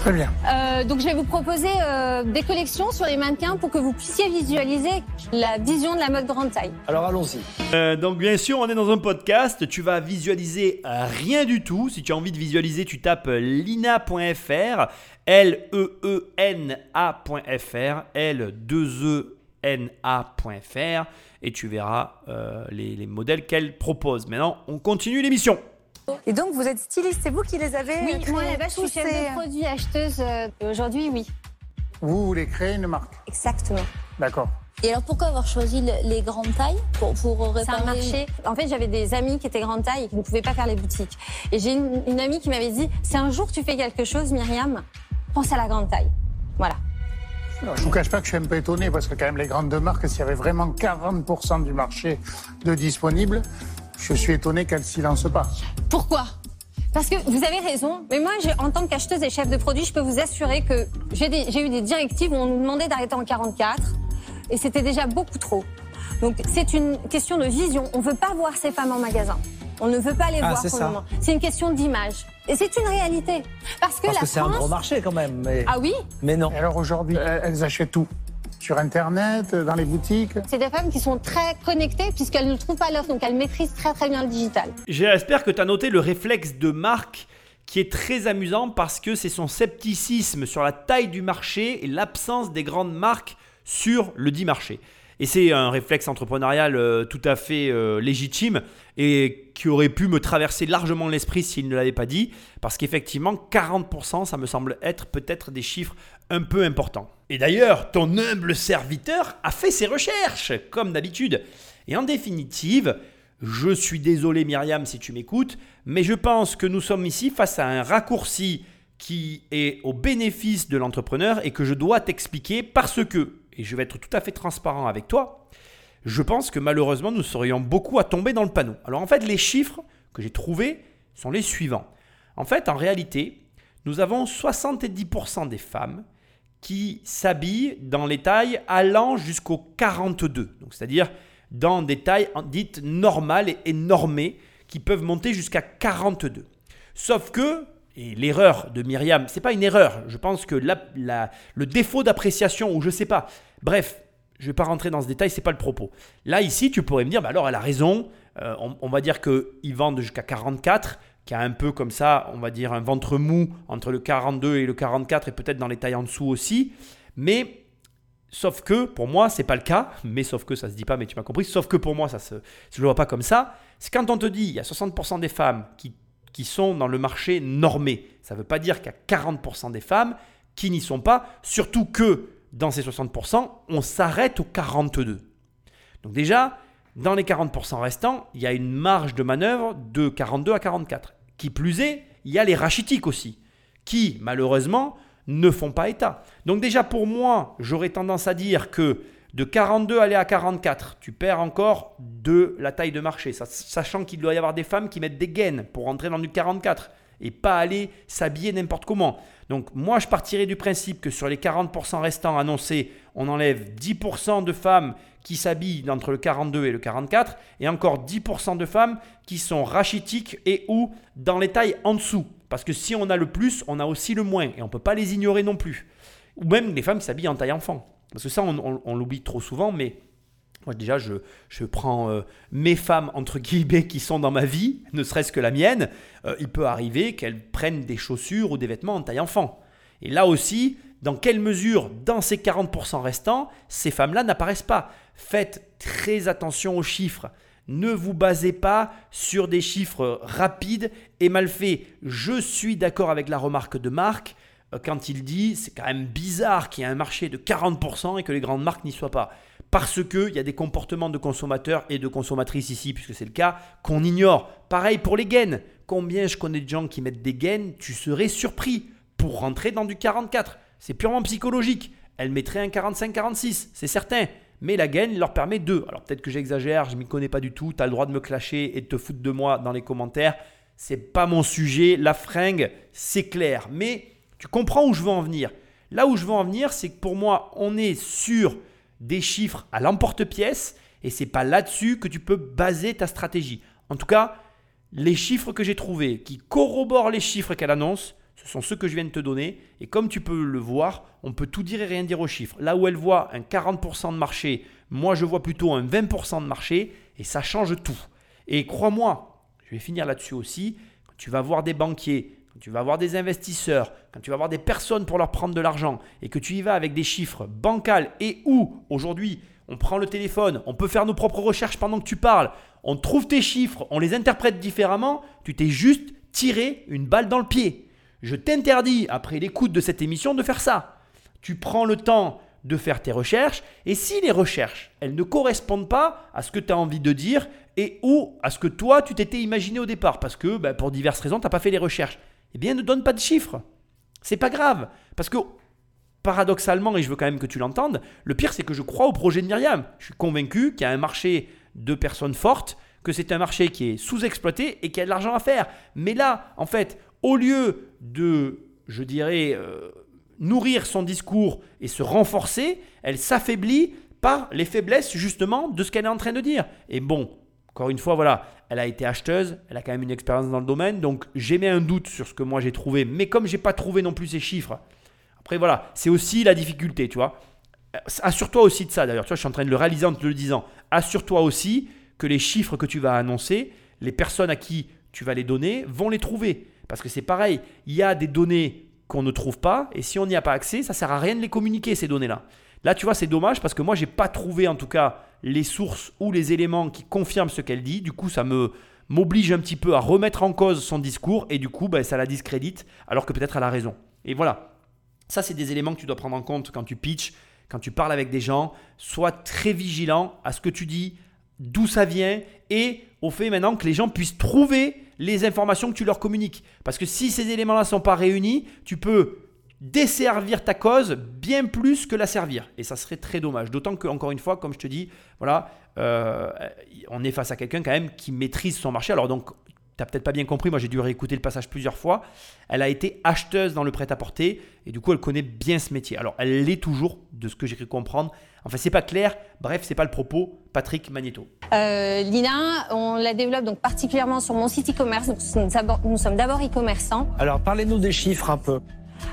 Très bien. Euh, donc je vais vous proposer euh, des collections sur les mannequins pour que vous puissiez visualiser la vision de la mode grande taille. Alors allons-y. Euh, donc bien sûr, on est dans un podcast. Tu vas visualiser rien du tout. Si tu as envie de visualiser, tu tapes lina.fr, L-E-E-N-A.fr, L-2-E-N-A.fr, et tu verras les, les modèles qu'elle propose. Maintenant, on continue l'émission. Et donc, vous êtes styliste, c'est vous qui les avez Oui, créés, moi, je suis chef ces- de produit, acheteuse. euh, Aujourd'hui, oui. Vous voulez créer une marque Exactement. D'accord. Et alors pourquoi avoir choisi le- les grandes tailles pour, pour réparer C'est un marché. En fait, j'avais des amis qui étaient grande taille et qui ne pouvaient pas faire les boutiques. Et j'ai une, une amie qui m'avait dit si un jour tu fais quelque chose, Myriam, pense à la grande taille. Voilà. Alors, je vous cache pas que je suis un peu étonné parce que quand même les grandes marques, s'il y avait vraiment 40% du marché de disponibles, je suis étonné qu'elles s'y lancent pas. Pourquoi? Parce que vous avez raison, mais moi, en tant qu'acheteuse et chef de produit, je peux vous assurer que j'ai eu des directives où on nous demandait d'arrêter en 44 et c'était déjà beaucoup trop. Donc c'est une question de vision. On ne veut pas voir ces femmes en magasin. On ne veut pas les Ah, voir c'est pour ça. le moment. C'est une question d'image. Et c'est une réalité. Parce que Parce la que c'est un gros marché quand même. Mais, Ah oui mais non. Et alors aujourd'hui, elles elles achètent tout Sur Internet, dans les boutiques C'est des femmes qui sont très connectées puisqu'elles ne trouvent pas l'offre, donc elles maîtrisent très très bien le digital. J'espère que tu as noté le réflexe de Marc qui est très amusant parce que c'est son scepticisme sur la taille du marché et l'absence des grandes marques sur le dit marché. Et c'est un réflexe entrepreneurial euh, tout à fait euh, légitime et qui aurait pu me traverser largement l'esprit s'il ne l'avait pas dit, parce qu'effectivement 40% ça me semble être peut-être des chiffres un peu importants. Et d'ailleurs, ton humble serviteur a fait ses recherches, comme d'habitude. Et en définitive, je suis désolé Myriam si tu m'écoutes, mais je pense que nous sommes ici face à un raccourci qui est au bénéfice de l'entrepreneur et que je dois t'expliquer parce que, et je vais être tout à fait transparent avec toi, je pense que malheureusement nous serions beaucoup à tomber dans le panneau. Alors en fait, les chiffres que j'ai trouvés sont les suivants. En fait, en réalité, nous avons 70% des femmes qui s'habillent dans les tailles allant jusqu'au 42. Donc c'est-à-dire dans des tailles dites normales et normées qui peuvent monter jusqu'à 42. Sauf que, et l'erreur de Myriam, c'est pas une erreur, je pense que le défaut d'appréciation, ou je sais pas, bref, je vais pas rentrer dans ce détail, c'est pas le propos. Là, ici, tu pourrais me dire, bah alors elle a raison, euh, on, va dire qu'ils vendent jusqu'à 44, qui a un peu comme ça, on va dire un ventre mou entre le 42 et le 44, et peut-être dans les tailles en dessous aussi, mais Sauf que pour moi, c'est pas le cas, mais sauf que ça se dit pas, mais tu m'as compris. Sauf que pour moi, ça se, je le vois pas comme ça. C'est quand on te dit il y a 60% des femmes qui, sont dans le marché normé. Ça veut pas dire qu'il y a 40% des femmes qui n'y sont pas. Surtout que dans ces 60%, on s'arrête au 42. Donc déjà, dans les 40% restants, il y a une marge de manœuvre de 42 à 44. Qui plus est, il y a les rachitiques aussi, qui malheureusement ne font pas état. Donc déjà pour moi, j'aurais tendance à dire que de 42 aller à 44, tu perds encore de la taille de marché, sachant qu'il doit y avoir des femmes qui mettent des gaines pour rentrer dans du 44 et pas aller s'habiller n'importe comment. Donc moi je partirais du principe que sur les 40% restants annoncés, on enlève 10% de femmes qui s'habillent entre le 42 et le 44 et encore 10% de femmes qui sont rachitiques et ou dans les tailles en dessous. Parce que si on a le plus, on a aussi le moins. Et on ne peut pas les ignorer non plus. Ou même les femmes qui s'habillent en taille enfant. Parce que ça, on, l'oublie trop souvent, mais moi déjà, je, prends euh, mes femmes, entre guillemets, qui sont dans ma vie, ne serait-ce que la mienne. Euh, il peut arriver qu'elles prennent des chaussures ou des vêtements en taille enfant. Et là aussi, dans quelle mesure, dans ces 40% restants, ces femmes-là n'apparaissent pas? Faites très attention aux chiffres. Ne vous basez pas sur des chiffres rapides et mal faits. Je suis d'accord avec la remarque de Marc euh, quand il dit c'est quand même bizarre qu'il y ait un marché de 40% et que les grandes marques n'y soient pas. Parce qu'il y a des comportements de consommateurs et de consommatrices ici, puisque c'est le cas, qu'on ignore. Pareil pour les gaines. Combien je connais de gens qui mettent des gaines, tu serais surpris pour rentrer dans du 44. C'est purement psychologique. Elle mettrait un 45-46, c'est certain mais la gaine leur permet deux. Alors peut-être que j'exagère, je m'y connais pas du tout, tu as le droit de me clasher et de te foutre de moi dans les commentaires. C'est pas mon sujet, la fringue, c'est clair, mais tu comprends où je veux en venir. Là où je veux en venir, c'est que pour moi, on est sur des chiffres à l'emporte-pièce et c'est pas là-dessus que tu peux baser ta stratégie. En tout cas, les chiffres que j'ai trouvés qui corroborent les chiffres qu'elle annonce, ce sont ceux que je viens de te donner. Et comme tu peux le voir, on peut tout dire et rien dire aux chiffres. Là où elle voit un 40% de marché, moi je vois plutôt un 20% de marché. Et ça change tout. Et crois-moi, je vais finir là-dessus aussi. Tu vas voir des banquiers, tu vas voir des investisseurs, quand tu vas voir des personnes pour leur prendre de l'argent et que tu y vas avec des chiffres bancals et où aujourd'hui on prend le téléphone, on peut faire nos propres recherches pendant que tu parles, on trouve tes chiffres, on les interprète différemment, tu t'es juste tiré une balle dans le pied. Je t'interdis, après l'écoute de cette émission, de faire ça. Tu prends le temps de faire tes recherches et si les recherches, elles ne correspondent pas à ce que tu as envie de dire et ou à ce que toi, tu t'étais imaginé au départ parce que ben, pour diverses raisons, tu n'as pas fait les recherches, eh bien, ne donne pas de chiffres. C'est pas grave parce que paradoxalement, et je veux quand même que tu l'entendes, le pire c'est que je crois au projet de Myriam. Je suis convaincu qu'il y a un marché de personnes fortes, que c'est un marché qui est sous-exploité et qu'il y a de l'argent à faire. Mais là, en fait, au lieu de, je dirais, euh, nourrir son discours et se renforcer, elle s'affaiblit par les faiblesses justement de ce qu'elle est en train de dire. Et bon, encore une fois, voilà, elle a été acheteuse, elle a quand même une expérience dans le domaine, donc j'ai mis un doute sur ce que moi j'ai trouvé, mais comme j'ai pas trouvé non plus ces chiffres, après voilà, c'est aussi la difficulté, tu vois. Assure-toi aussi de ça d'ailleurs, tu vois, je suis en train de le réaliser en te le disant. Assure-toi aussi que les chiffres que tu vas annoncer, les personnes à qui tu vas les donner vont les trouver. Parce que c'est pareil, il y a des données qu'on ne trouve pas, et si on n'y a pas accès, ça sert à rien de les communiquer, ces données-là. Là, tu vois, c'est dommage parce que moi, j'ai pas trouvé en tout cas les sources ou les éléments qui confirment ce qu'elle dit. Du coup, ça me m'oblige un petit peu à remettre en cause son discours et du coup, ben, ça la discrédite alors que peut-être elle a raison. Et voilà, ça, c'est des éléments que tu dois prendre en compte quand tu pitches, quand tu parles avec des gens. Sois très vigilant à ce que tu dis, d'où ça vient et au fait maintenant que les gens puissent trouver les informations que tu leur communiques. Parce que si ces éléments-là ne sont pas réunis, tu peux desservir ta cause bien plus que la servir. Et ça serait très dommage. D'autant que, encore une fois, comme je te dis, voilà, euh, on est face à quelqu'un quand même qui maîtrise son marché. Alors donc, tu n'as peut-être pas bien compris, moi j'ai dû réécouter le passage plusieurs fois. Elle a été acheteuse dans le prêt-à-porter et du coup elle connaît bien ce métier. Alors elle l'est toujours, de ce que j'ai cru comprendre. Enfin, c'est pas clair. Bref, c'est pas le propos. Patrick Magneto. Euh, Lina, on la développe donc particulièrement sur mon site e-commerce. Nous sommes d'abord e-commerçants. Alors parlez-nous des chiffres un peu.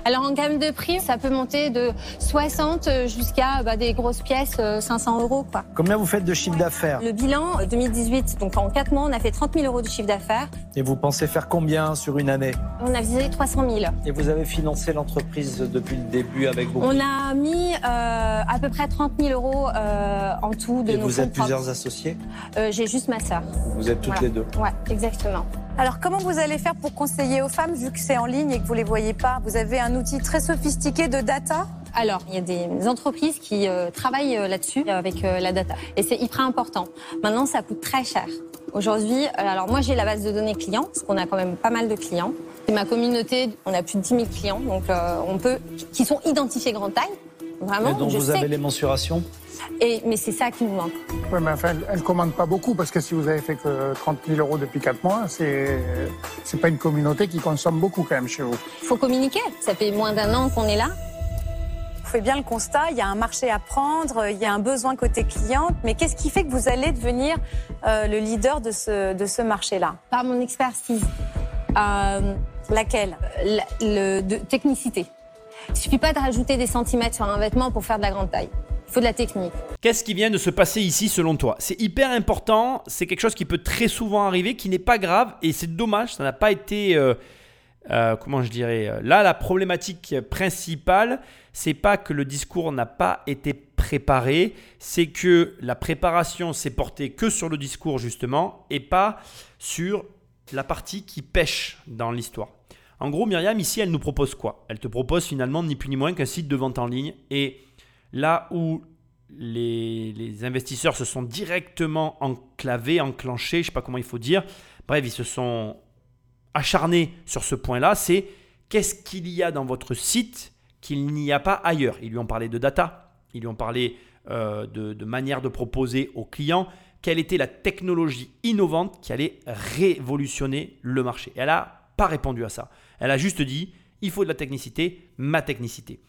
Alors en gamme de prix, ça peut monter de 60 jusqu'à bah, des grosses pièces, 500 euh, euros. Quoi. Combien vous faites de chiffre d'affaires Le bilan 2018, euh, donc en 4 mois, on a fait 30 000 euros de chiffre d'affaires. Et vous pensez faire combien sur une année? On a visé 300 000. Et vous avez financé l'entreprise depuis le début avec beaucoup On a mis euh, à peu près 30 000 euros euh, en tout de Et nos vous êtes plusieurs propres. associés? Euh, J'ai juste ma sœur. Vous êtes toutes Voilà. les deux Ouais, exactement. Alors comment vous allez faire pour conseiller aux femmes vu que c'est en ligne et que vous les voyez pas? Vous avez un outil très sophistiqué de data? Alors, il y a des entreprises qui euh, travaillent euh, là-dessus avec euh, la data. Et c'est hyper important. Maintenant, ça coûte très cher. Aujourd'hui, euh, alors moi j'ai la base de données clients, parce qu'on a quand même pas mal de clients. Et ma communauté, on a plus de 10 000 clients, donc euh, on peut, qui sont identifiés grande taille. Vraiment, Et dont je vous sais. avez les mensurations? Et, mais c'est ça qui nous manque. Ouais, mais enfin, elle, elle commande pas beaucoup parce que si vous avez fait que 30 000 euros depuis 4 mois, c'est c'est pas une communauté qui consomme beaucoup quand même chez vous. Il faut communiquer. Ça fait moins d'un an qu'on est là. Vous faites bien le constat, il y a un marché à prendre, il y a un besoin côté client. Mais qu'est-ce qui fait que vous allez devenir euh, le leader de ce, de ce marché-là? Par mon expertise. Euh, Laquelle? La- le, de technicité. Il suffit pas de rajouter des centimètres sur un vêtement pour faire de la grande taille. Faut de la technique. Qu'est-ce qui vient de se passer ici selon toi? C'est hyper important, c'est quelque chose qui peut très souvent arriver, qui n'est pas grave et c'est dommage, ça n'a pas été, euh, euh, comment je dirais, euh, là la problématique principale, c'est pas que le discours n'a pas été préparé, c'est que la préparation s'est portée que sur le discours justement et pas sur la partie qui pêche dans l'histoire. En gros, Myriam, ici, elle nous propose quoi? Elle te propose finalement ni plus ni moins qu'un site de vente en ligne et là où les, les investisseurs se sont directement enclavés, enclenchés, je ne sais pas comment il faut dire, bref, ils se sont acharnés sur ce point-là, c'est qu'est-ce qu'il y a dans votre site qu'il n'y a pas ailleurs? Ils lui ont parlé de data, ils lui ont parlé euh, de, de manière de proposer aux clients, quelle était la technologie innovante qui allait révolutionner le marché. Elle n'a pas répondu à ça. Elle a juste dit, il faut de la technicité, ma technicité.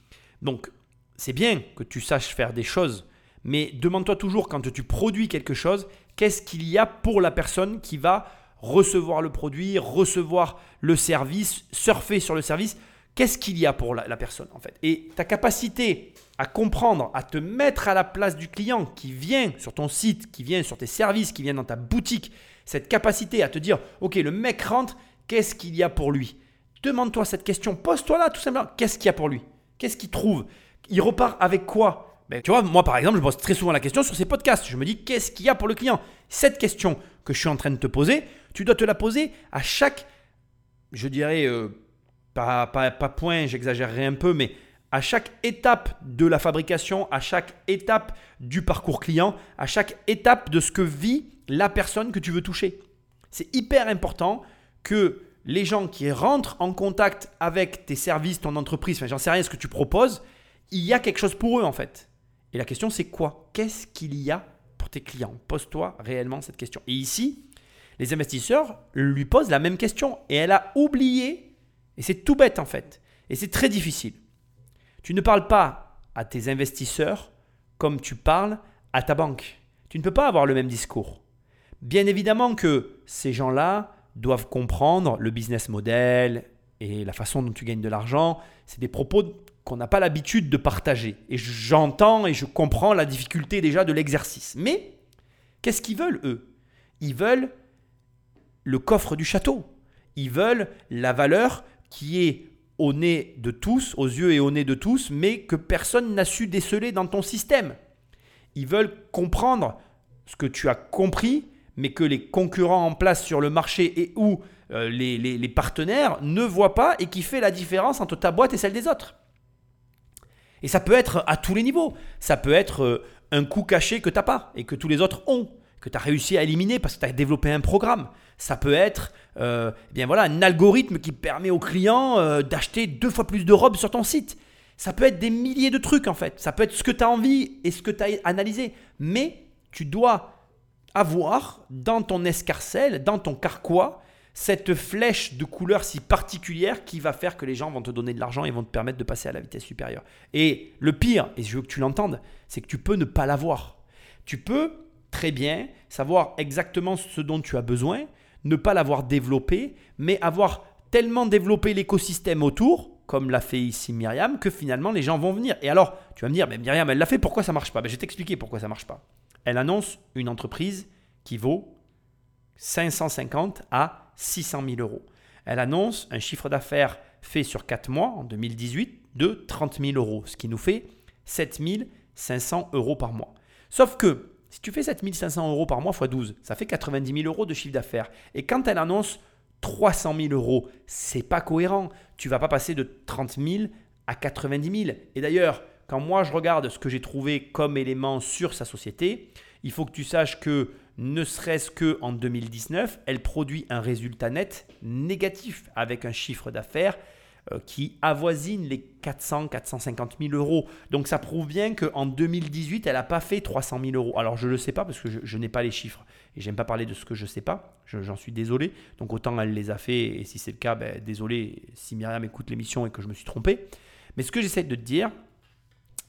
Donc, c'est bien que tu saches faire des choses, mais demande-toi toujours quand tu produis quelque chose, qu'est-ce qu'il y a pour la personne qui va recevoir le produit, recevoir le service, surfer sur le service, qu'est-ce qu'il y a pour la, personne en fait. Et ta capacité à comprendre, à te mettre à la place du client qui vient sur ton site, qui vient sur tes services, qui vient dans ta boutique, cette capacité à te dire, ok, le mec rentre, qu'est-ce qu'il y a pour lui? Demande-toi cette question, pose-toi là tout simplement, qu'est-ce qu'il y a pour lui? Qu'est-ce qu'il trouve? Il repart avec quoi ben, Tu vois, moi par exemple, je pose très souvent la question sur ces podcasts. Je me dis, qu'est-ce qu'il y a pour le client? Cette question que je suis en train de te poser, tu dois te la poser à chaque, je dirais, euh, pas, pas, pas point, j'exagérerai un peu, mais à chaque étape de la fabrication, à chaque étape du parcours client, à chaque étape de ce que vit la personne que tu veux toucher. C'est hyper important que les gens qui rentrent en contact avec tes services, ton entreprise, enfin j'en sais rien, ce que tu proposes, il y a quelque chose pour eux en fait. Et la question c'est quoi? Qu'est-ce qu'il y a pour tes clients? Pose-toi réellement cette question. Et ici, les investisseurs lui posent la même question et elle a oublié, et c'est tout bête en fait, et c'est très difficile. Tu ne parles pas à tes investisseurs comme tu parles à ta banque. Tu ne peux pas avoir le même discours. Bien évidemment que ces gens-là doivent comprendre le business model et la façon dont tu gagnes de l'argent. C'est des propos qu'on n'a pas l'habitude de partager. Et j'entends et je comprends la difficulté déjà de l'exercice. Mais qu'est-ce qu'ils veulent, eux? Ils veulent le coffre du château. Ils veulent la valeur qui est au nez de tous, aux yeux et au nez de tous, mais que personne n'a su déceler dans ton système. Ils veulent comprendre ce que tu as compris, mais que les concurrents en place sur le marché et ou euh, les, les- les partenaires ne voient pas et qui fait la différence entre ta boîte et celle des autres. Et ça peut être à tous les niveaux. Ça peut être euh, un coût caché que tu n'as pas et que tous les autres ont, que tu as réussi à éliminer parce que tu as développé un programme. Ça peut être euh, eh bien voilà, un algorithme qui permet aux clients euh, d'acheter deux fois plus de robes sur ton site. Ça peut être des milliers de trucs en fait. Ça peut être ce que tu as envie et ce que tu as analysé. Mais tu dois avoir dans ton escarcelle, dans ton carquois, cette flèche de couleur si particulière qui va faire que les gens vont te donner de l'argent et vont te permettre de passer à la vitesse supérieure. Et le pire, et je veux que tu l'entendes, c'est que tu peux ne pas l'avoir. Tu peux très bien savoir exactement ce dont tu as besoin, ne pas l'avoir développé, mais avoir tellement développé l'écosystème autour, comme l'a fait ici Myriam, que finalement les gens vont venir. Et alors, tu vas me dire, mais Myriam, elle l'a fait, pourquoi ça marche pas? Ben, Je vais t'expliquer pourquoi ça marche pas. Elle annonce une entreprise qui vaut 550 à 600 000 euros. Elle annonce un chiffre d'affaires fait sur 4 mois en 2018 de 30 000 euros, ce qui nous fait 7 500 euros par mois. Sauf que si tu fais 7 500 euros par mois x 12, ça fait 90 000 euros de chiffre d'affaires. Et quand elle annonce 300 000 euros, c'est pas cohérent. Tu vas pas passer de 30 000 à 90 000. Et d'ailleurs, quand moi je regarde ce que j'ai trouvé comme élément sur sa société, il faut que tu saches que ne serait-ce que en 2019, elle produit un résultat net négatif avec un chiffre d'affaires euh, qui avoisine les 400 450 000 euros. Donc ça prouve bien qu'en 2018, elle n'a pas fait 300 000 euros. Alors je ne le sais pas parce que je, n'ai pas les chiffres et j'aime pas parler de ce que je ne sais pas. Je- J'en suis désolé. Donc autant elle les a fait et si c'est le cas, ben, désolé si Myriam écoute l'émission et que je me suis trompé. Mais ce que j'essaie de te dire,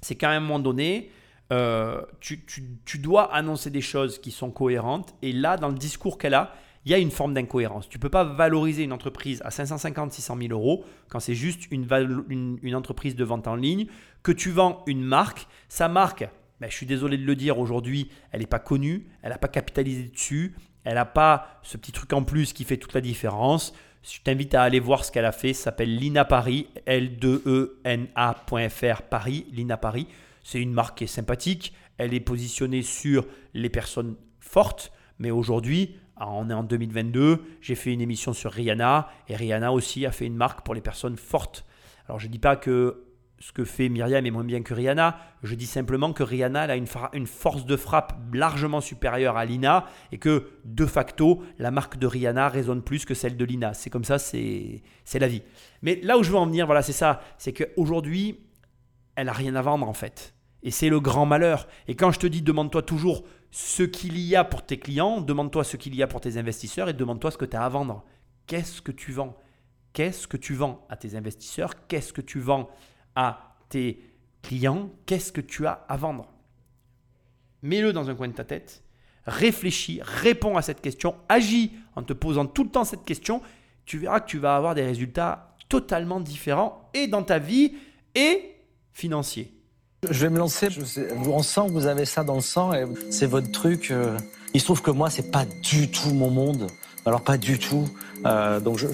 c'est qu'à un moment donné, euh, tu, dois annoncer des choses qui sont cohérentes. Et là, dans le discours qu'elle a, il y a une forme d'incohérence. Tu ne peux pas valoriser une entreprise à 550, 600 000 euros quand c'est juste une, entreprise de vente en ligne, que tu vends une marque. Sa marque, ben, je suis désolé de le dire aujourd'hui, elle n'est pas connue, elle n'a pas capitalisé dessus, elle n'a pas ce petit truc en plus qui fait toute la différence. Je t'invite à aller voir ce qu'elle a fait. Ça s'appelle Lina Paris, L2ENA.fr Paris, Lina Paris. C'est une marque qui est sympathique. Elle est positionnée sur les personnes fortes. Mais aujourd'hui, ah, on est en 2022. J'ai fait une émission sur Rihanna. Et Rihanna aussi a fait une marque pour les personnes fortes. Alors je ne dis pas que ce que fait Myriam est moins bien que Rihanna. Je dis simplement que Rihanna a une, une force de frappe largement supérieure à Lina et que de facto, la marque de Rihanna résonne plus que celle de Lina. C'est comme ça, c'est la vie. Mais là où je veux en venir, voilà, c'est ça. C'est qu'aujourd'hui, elle n'a rien à vendre en fait. Et c'est le grand malheur. Et quand je te dis demande-toi toujours ce qu'il y a pour tes clients, demande-toi ce qu'il y a pour tes investisseurs et demande-toi ce que tu as à vendre. Qu'est-ce que tu vends? Qu'est-ce que tu vends à tes investisseurs? Qu'est-ce que tu vends à tes clients? Qu'est-ce que tu as à vendre? Mets-le dans un coin de ta tête, réfléchis, réponds à cette question, agis en te posant tout le temps cette question. Tu verras que tu vas avoir des résultats totalement différents et dans ta vie et financiers. Je vais me lancer. Je sais- on sent que vous avez ça dans le sang et c'est votre truc. euh. Il se trouve que moi, c'est pas du tout mon monde. Alors pas du tout. Euh, donc je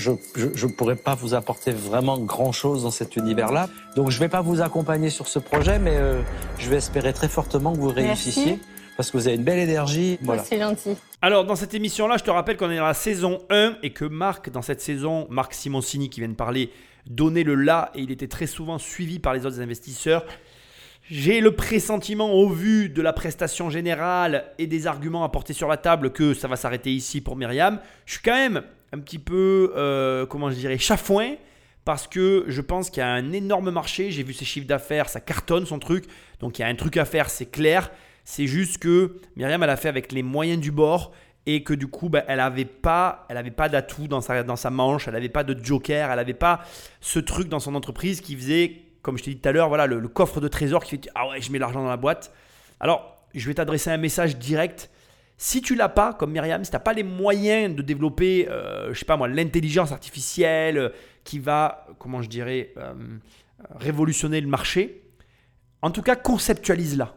je pourrais pas vous apporter vraiment grand chose dans cet univers-là. Donc je vais pas vous accompagner sur ce projet, mais euh, je vais espérer très fortement que vous Merci. réussissiez parce que vous avez une belle énergie. Voilà. C'est gentil. Alors, dans cette émission-là, je te rappelle qu'on est dans la saison 1 et que Marc, dans cette saison, Marc Simoncini qui vient de parler, donnait le là et il était très souvent suivi par les autres investisseurs. J'ai le pressentiment, au vu de la prestation générale et des arguments apportés sur la table, que ça va s'arrêter ici pour Myriam. Je suis quand même un petit peu, euh, comment je dirais, chafouin parce que je pense qu'il y a un énorme marché. J'ai vu ses chiffres d'affaires, ça cartonne son truc. Donc il y a un truc à faire, c'est clair. C'est juste que Myriam, elle a fait avec les moyens du bord et que du coup, bah, elle n'avait pas, pas d'atout dans sa, dans sa manche, elle n'avait pas de joker, elle n'avait pas ce truc dans son entreprise qui faisait, comme je t'ai dit tout à l'heure, voilà, le, coffre de trésor qui fait ah ouais, je mets l'argent dans la boîte. Alors, je vais t'adresser un message direct. Si tu l'as pas, comme Myriam, si tu n'as pas les moyens de développer, euh, je sais pas moi, l'intelligence artificielle euh, qui va, comment je dirais, euh, révolutionner le marché, en tout cas, conceptualise-la.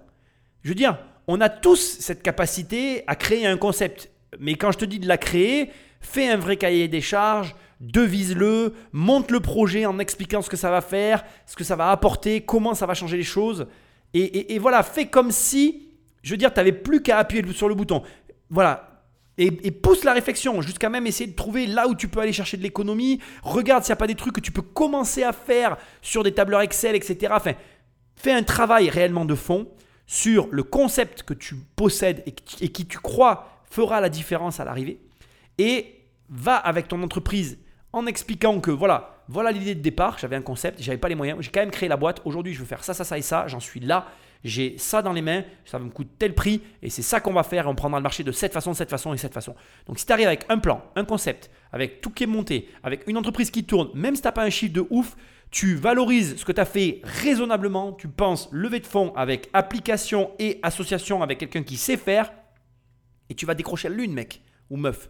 Je veux dire, on a tous cette capacité à créer un concept. Mais quand je te dis de la créer, fais un vrai cahier des charges devise-le, monte le projet en expliquant ce que ça va faire, ce que ça va apporter, comment ça va changer les choses. Et, voilà, fais comme si, je veux dire, tu n'avais plus qu'à appuyer sur le bouton. Voilà, et, pousse la réflexion jusqu'à même essayer de trouver là où tu peux aller chercher de l'économie. Regarde s'il n'y a pas des trucs que tu peux commencer à faire sur des tableurs Excel, etc. Fais un travail réellement de fond sur le concept que tu possèdes et qui tu crois fera la différence à l'arrivée. Et va avec ton entreprise en expliquant que voilà, voilà l'idée de départ, j'avais un concept, j'avais pas les moyens, j'ai quand même créé la boîte, aujourd'hui je veux faire ça, ça, ça et ça, j'en suis là, j'ai ça dans les mains, ça me coûte tel prix, et c'est ça qu'on va faire, et on prendra le marché de cette façon, de cette façon et cette façon. Donc si tu arrives avec un plan, un concept, avec tout qui est monté, avec une entreprise qui tourne, même si tu n'as pas un chiffre de ouf, tu valorises ce que tu as fait raisonnablement, tu penses lever de fonds avec application et association avec quelqu'un qui sait faire, et tu vas décrocher l'une, mec ou meuf.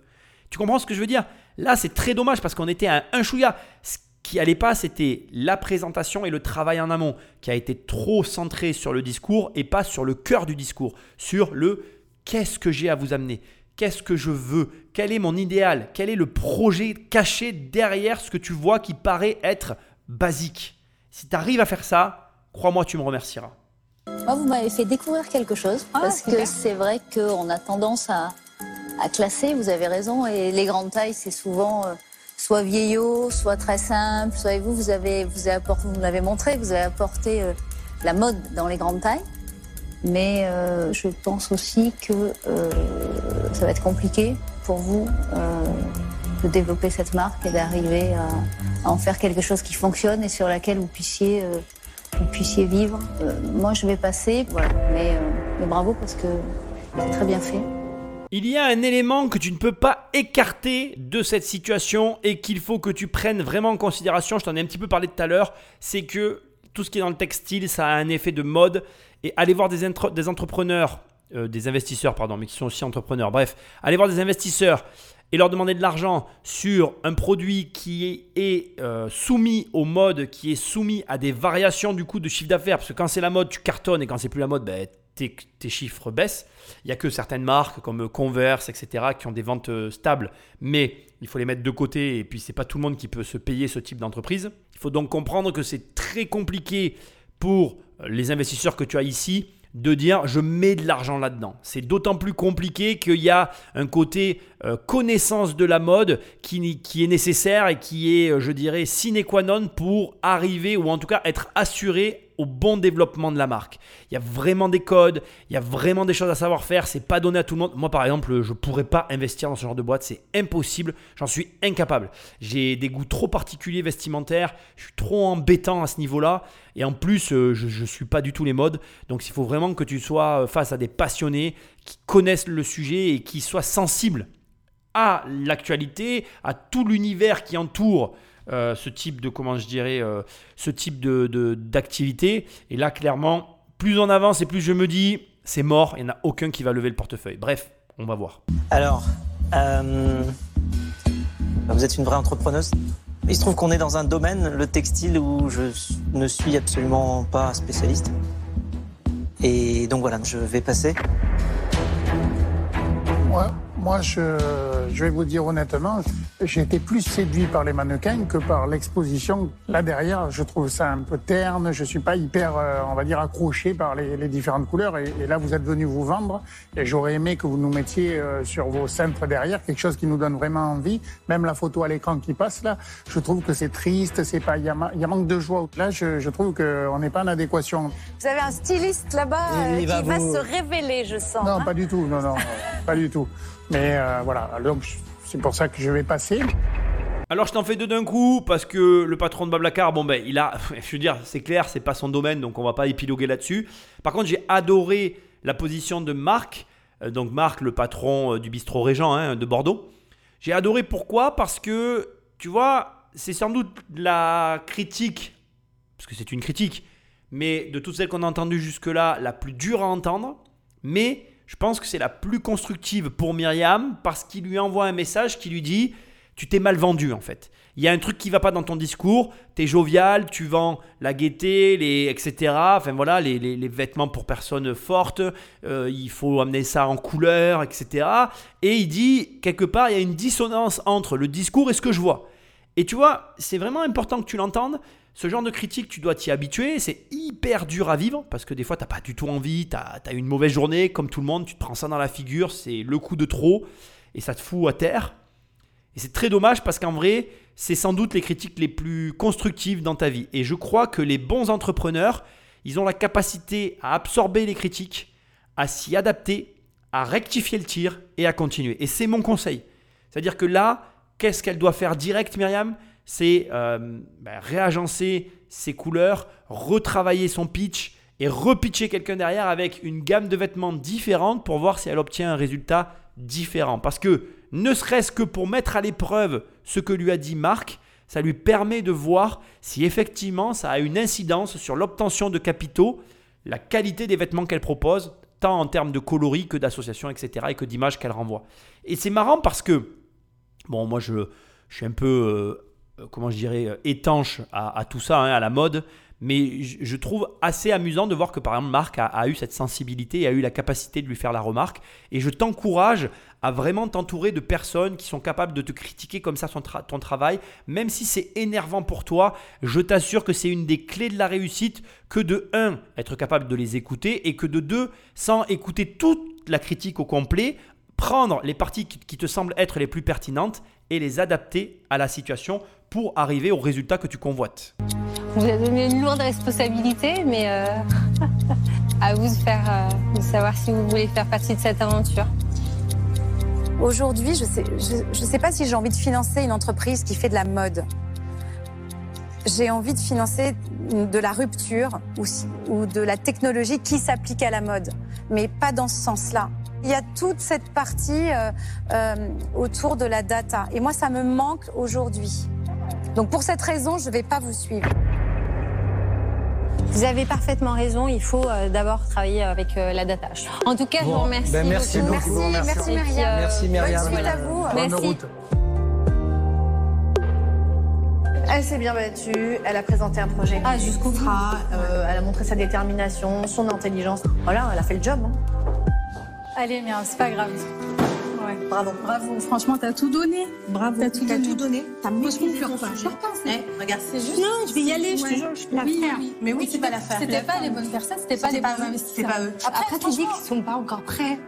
Tu comprends ce que je veux dire? Là, c'est très dommage parce qu'on était à un chouïa. Ce qui allait pas, c'était la présentation et le travail en amont qui a été trop centré sur le discours et pas sur le cœur du discours, sur le qu'est-ce que j'ai à vous amener Qu'est-ce que je veux Quel est mon idéal Quel est le projet caché derrière ce que tu vois qui paraît être basique? Si tu arrives à faire ça, crois-moi, tu me remercieras. Moi, vous m'avez fait découvrir quelque chose ah, parce que c'est vrai qu'on a tendance à, à classer, vous avez raison. Et les grandes tailles, c'est souvent euh, soit vieillot, soit très simple. Soit vous, vous avez, vous avez apporté, vous l'avez montré, vous avez apporté euh, la mode dans les grandes tailles. Mais euh, je pense aussi que ça va être compliqué pour vous de développer cette marque et d'arriver à, en faire quelque chose qui fonctionne et sur laquelle vous puissiez, vous puissiez vivre. moi, je vais passer, mais, mais bravo parce que c'est très bien fait. Il y a un élément que tu ne peux pas écarter de cette situation et qu'il faut que tu prennes vraiment en considération. Je t'en ai un petit peu parlé tout à l'heure. C'est que tout ce qui est dans le textile, ça a un effet de mode. Et aller voir des, entrepreneurs, euh, des investisseurs, pardon, mais qui sont aussi entrepreneurs. Bref, aller voir des investisseurs et leur demander de l'argent sur un produit qui est, euh, soumis au mode, qui est soumis à des variations du coup de chiffre d'affaires. Parce que quand c'est la mode, tu cartonnes et quand c'est plus la mode, ben, tes, chiffres baissent. Il n'y a que certaines marques comme Converse, etc., qui ont des ventes euh, stables, mais il faut les mettre de côté et puis c'est pas tout le monde qui peut se payer ce type d'entreprise. Il faut donc comprendre que c'est très compliqué pour les investisseurs que tu as ici de dire je mets de l'argent là-dedans. C'est d'autant plus compliqué qu'il y a un côté euh, connaissance de la mode qui, qui, est nécessaire et qui est, euh, je dirais, sine qua non pour arriver ou en tout cas être assuré au bon développement de la marque. Il y a vraiment des codes, il y a vraiment des choses à savoir faire, c'est pas donné à tout le monde. Moi par exemple, je pourrais pas investir dans ce genre de boîte, c'est impossible, j'en suis incapable. J'ai des goûts trop particuliers vestimentaires, je suis trop embêtant à ce niveau-là et en plus euh, je, ne suis pas du tout les modes. Donc il faut vraiment que tu sois euh, face à des passionnés qui connaissent le sujet et qui soient sensibles à l'actualité, à tout l'univers qui entoure euh, ce type de comment je dirais euh, ce type de d'activité. Et là clairement plus on avance et plus je me dis c'est mort il n'y en a aucun qui va lever le portefeuille. Bref on va voir. Alors euh, vous êtes une vraie entrepreneuse. Il se trouve qu'on est dans un domaine le textile où je ne suis absolument pas spécialiste. Et donc voilà je vais passer. Moi moi, je, je, vais vous dire honnêtement, j'ai été plus séduit par les mannequins que par l'exposition. Là derrière, je trouve ça un peu terne. Je suis pas hyper, euh, on va dire, accroché par les, les différentes couleurs. Et, et, là, vous êtes venu vous vendre. Et j'aurais aimé que vous nous mettiez euh, sur vos cintres derrière quelque chose qui nous donne vraiment envie. Même la photo à l'écran qui passe là, je trouve que c'est triste. C'est pas, il y, y, a manque de joie. Là, je, je trouve qu'on n'est pas en adéquation. Vous avez un styliste là-bas euh, qui va, se révéler, je sens. Non, hein. pas du tout. Non, non, pas du tout. Mais euh, voilà, donc c'est pour ça que je vais passer. Alors je t'en fais deux d'un coup parce que le patron de Bablacar, bon ben il a, je veux dire, c'est clair, c'est pas son domaine, donc on va pas épiloguer là-dessus. Par contre, j'ai adoré la position de Marc, euh, donc Marc, le patron euh, du bistrot Régent hein, de Bordeaux. J'ai adoré pourquoi? Parce que tu vois, c'est sans doute la critique, parce que c'est une critique, mais de toutes celles qu'on a entendues jusque-là, la plus dure à entendre. Mais je pense que c'est la plus constructive pour Myriam parce qu'il lui envoie un message qui lui dit tu t'es mal vendu en fait. Il y a un truc qui va pas dans ton discours, tu es jovial, tu vends la gaieté, les, etc. Enfin voilà, les, les, vêtements pour personnes fortes, euh, il faut amener ça en couleur, etc. Et il dit, quelque part, il y a une dissonance entre le discours et ce que je vois. Et tu vois, c'est vraiment important que tu l'entendes. Ce genre de critique, tu dois t'y habituer. C'est hyper dur à vivre parce que des fois, tu n'as pas du tout envie. Tu as, une mauvaise journée, comme tout le monde. Tu te prends ça dans la figure. C'est le coup de trop et ça te fout à terre. Et c'est très dommage parce qu'en vrai, c'est sans doute les critiques les plus constructives dans ta vie. Et je crois que les bons entrepreneurs, ils ont la capacité à absorber les critiques, à s'y adapter, à rectifier le tir et à continuer. Et c'est mon conseil. C'est-à-dire que là, qu'est-ce qu'elle doit faire direct, Myriam? C'est euh, ben, réagencer ses couleurs, retravailler son pitch et repitcher quelqu'un derrière avec une gamme de vêtements différente pour voir si elle obtient un résultat différent. Parce que ne serait-ce que pour mettre à l'épreuve ce que lui a dit Marc, ça lui permet de voir si effectivement ça a une incidence sur l'obtention de capitaux, la qualité des vêtements qu'elle propose, tant en termes de coloris que d'association, etc., et que d'images qu'elle renvoie. Et c'est marrant parce que, bon, moi je, suis un peu, euh, comment je dirais, euh, étanche à, tout ça, hein, à la mode, mais je trouve assez amusant de voir que par exemple Marc a, eu cette sensibilité et a eu la capacité de lui faire la remarque. Et je t'encourage à vraiment t'entourer de personnes qui sont capables de te critiquer comme ça ton travail, même si c'est énervant pour toi. Je t'assure que c'est une des clés de la réussite que de 1, être capable de les écouter et que de 2, sans écouter toute la critique au complet, prendre les parties qui te semblent être les plus pertinentes et les adapter à la situation pour arriver au résultat que tu convoites. Vous avez donné une lourde responsabilité, mais euh, à vous de, faire, euh, de savoir si vous voulez faire partie de cette aventure. Aujourd'hui, je ne sais, je, sais pas si j'ai envie de financer une entreprise qui fait de la mode. J'ai envie de financer de la rupture ou, ou de la technologie qui s'applique à la mode, mais pas dans ce sens-là. Il y a toute cette partie euh, autour de la data. Et moi, ça me manque aujourd'hui. Donc pour cette raison, je ne vais pas vous suivre. Vous avez parfaitement raison, il faut euh, d'abord travailler avec euh, la data. En tout cas, je vous remercie. Ben, merci beaucoup. Merci, merci, Myriam. merci Myriam. Bonne suite à vous. Bonne route. Elle s'est bien battue, elle a présenté un projet ah, jusqu'au. Euh, elle a montré sa détermination, son intelligence. Voilà, elle a fait le job. Hein. Allez, Myriam, c'est pas grave. Bravo. Bravo. Franchement, t'as tout donné. Bravo. T'as tout, tout, donné. T'as maîtrisé ton. Eh, regarde, c'est juste. Non, je vais y aller. Je te jure, je peux la faire. Mais oui, c'est pas la faire. C'était pas les bonnes personnes. C'était pas les bons investisseurs. C'était pas eux. Après, tu dis qu'ils sont pas encore prêts.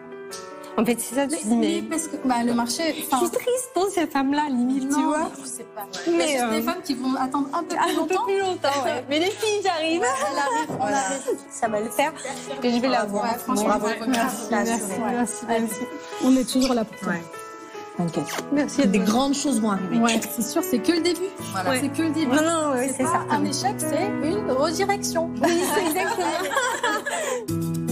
En fait, c'est ça, dis, mais. Parce que bah, le marché. Je suis triste pour ces femmes-là, limite, tu vois. Je sais pas. Mais a des femmes qui vont attendre un peu plus longtemps. Un peu plus longtemps, ouais. Mais les filles, j'arrive. On arrive. Ça va le faire. Et je vais la voir. Franchement, merci. Merci. On est toujours là pour toi. Merci. Des grandes choses vont arriver. Ouais, c'est sûr, c'est que le début. Voilà. C'est que le début. Non, non, ouais, c'est ça. Un échec, c'est une redirection. Oui, c'est exactement.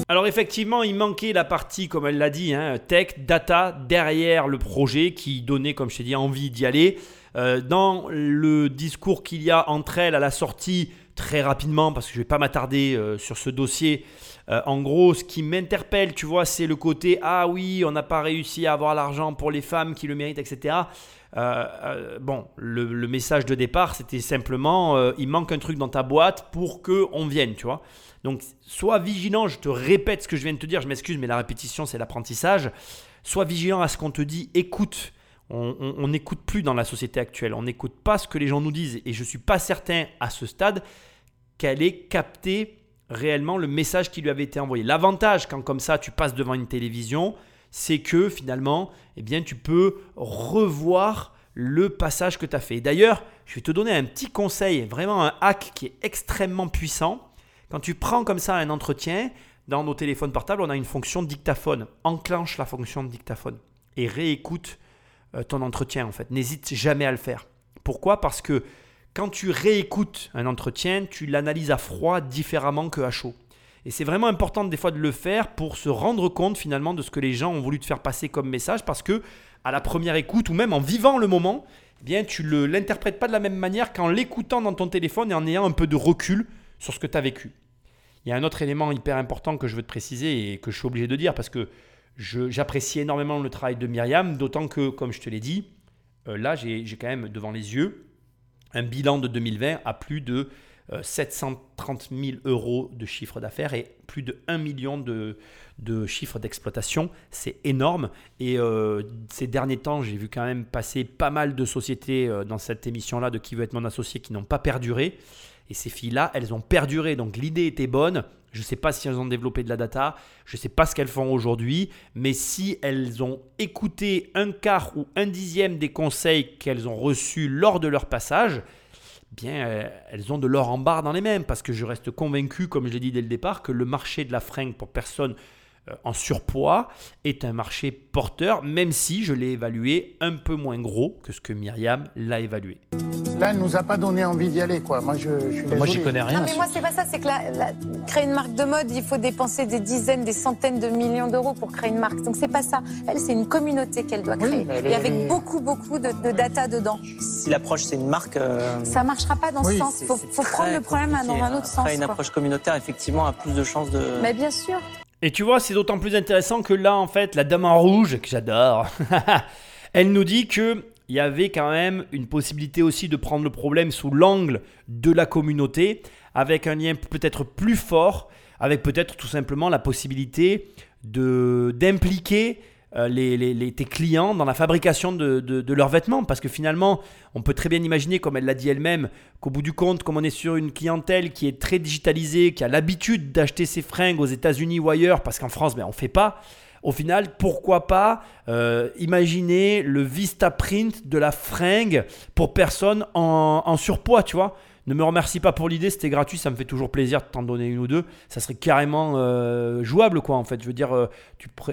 Alors effectivement, il manquait la partie, comme elle l'a dit, hein, tech, data, derrière le projet qui donnait, comme je t'ai dit, envie d'y aller. Euh, dans le discours qu'il y a entre elles à la sortie, très rapidement, parce que je ne vais pas m'attarder euh, sur ce dossier, euh, en gros, ce qui m'interpelle, tu vois, c'est le côté Ah oui, on n'a pas réussi à avoir l'argent pour les femmes qui le méritent, etc. bon, le, le, message de départ, c'était simplement il manque un truc dans ta boîte pour que on vienne, tu vois. Donc, sois vigilant, je te répète ce que je viens de te dire, je m'excuse, mais la répétition, c'est l'apprentissage. Sois vigilant à ce qu'on te dit, écoute. On n'écoute plus dans la société actuelle, on n'écoute pas ce que les gens nous disent. Et je ne suis pas certain à ce stade qu'elle ait capté réellement le message qui lui avait été envoyé. L'avantage quand comme ça tu passes devant une télévision, c'est que finalement, eh bien, tu peux revoir le passage que tu as fait. D'ailleurs, je vais te donner un petit conseil, vraiment un hack qui est extrêmement puissant. Quand tu prends comme ça un entretien, dans nos téléphones portables, on a une fonction dictaphone. Enclenche la fonction dictaphone et réécoute euh, ton entretien en fait. N'hésite jamais à le faire. Pourquoi? Parce que quand tu réécoutes un entretien, tu l'analyses à froid différemment que à chaud. Et c'est vraiment important des fois de le faire pour se rendre compte finalement de ce que les gens ont voulu te faire passer comme message parce que à la première écoute ou même en vivant le moment, eh bien tu ne l'interprètes pas de la même manière qu'en l'écoutant dans ton téléphone et en ayant un peu de recul sur ce que tu as vécu. Il y a un autre élément hyper important que je veux te préciser et que je suis obligé de dire parce que j'apprécie énormément le travail de Myriam, d'autant que, comme je te l'ai dit, euh, là j'ai quand même devant les yeux un bilan de 2020 à plus de 730 000 euros de chiffre d'affaires et plus de 1 million de, de chiffre d'exploitation. C'est énorme. Et euh, ces derniers temps, j'ai vu quand même passer pas mal de sociétés euh, dans cette émission-là de Qui veut être mon associé qui n'ont pas perduré. Et ces filles-là, elles ont perduré. Donc l'idée était bonne. Je ne sais pas si elles ont développé de la data, je ne sais pas ce qu'elles font aujourd'hui, mais si elles ont écouté un quart ou un dixième des conseils qu'elles ont reçus lors de leur passage, bien, euh, elles ont de l'or en barre dans les mêmes, parce que je reste convaincu, comme je l'ai dit dès le départ, que le marché de la fringue pour personnes euh, en surpoids est un marché porteur, même si je l'ai évalué un peu moins gros que ce que Myriam l'a évalué. Là, elle nous a pas donné envie d'y aller, quoi. Moi, je, je Moi, j'y connais rien. Non, mais moi, c'est pas ça. C'est que la- la- créer une marque de mode, il faut dépenser des dizaines, des centaines de millions d'euros pour créer une marque. Donc, c'est pas ça. Elle, c'est une communauté qu'elle doit créer. elle Et avec beaucoup, beaucoup de, de data dedans. Si l'approche c'est une marque, euh, Ça marchera pas dans Oui, ce sens. c'est- Il faut, prendre le problème dans un autre sens. Après, une quoi. approche communautaire, effectivement, a plus de chances de. Mais bien sûr. Et tu vois, c'est d'autant plus intéressant que là, en fait, la dame en rouge, que j'adore, elle nous dit que il y avait quand même une possibilité aussi de prendre le problème sous l'angle de la communauté, avec un lien peut-être plus fort, avec peut-être tout simplement la possibilité de d'impliquer les, les- tes clients dans la fabrication de, de- de leurs vêtements. Parce que finalement, on peut très bien imaginer, comme elle l'a dit elle-même, qu'au bout du compte, comme on est sur une clientèle qui est très digitalisée, qui a l'habitude d'acheter ses fringues aux États-Unis ou ailleurs, parce qu'en France, ben, on ne fait pas. Au final, pourquoi pas euh, imaginer le Vista Print de la fringue pour personnes en, en surpoids, tu vois ne me remercie pas pour l'idée, c'était gratuit, ça me fait toujours plaisir de t'en donner une ou deux. Ça serait carrément euh, jouable, quoi, en fait. Je veux dire, euh,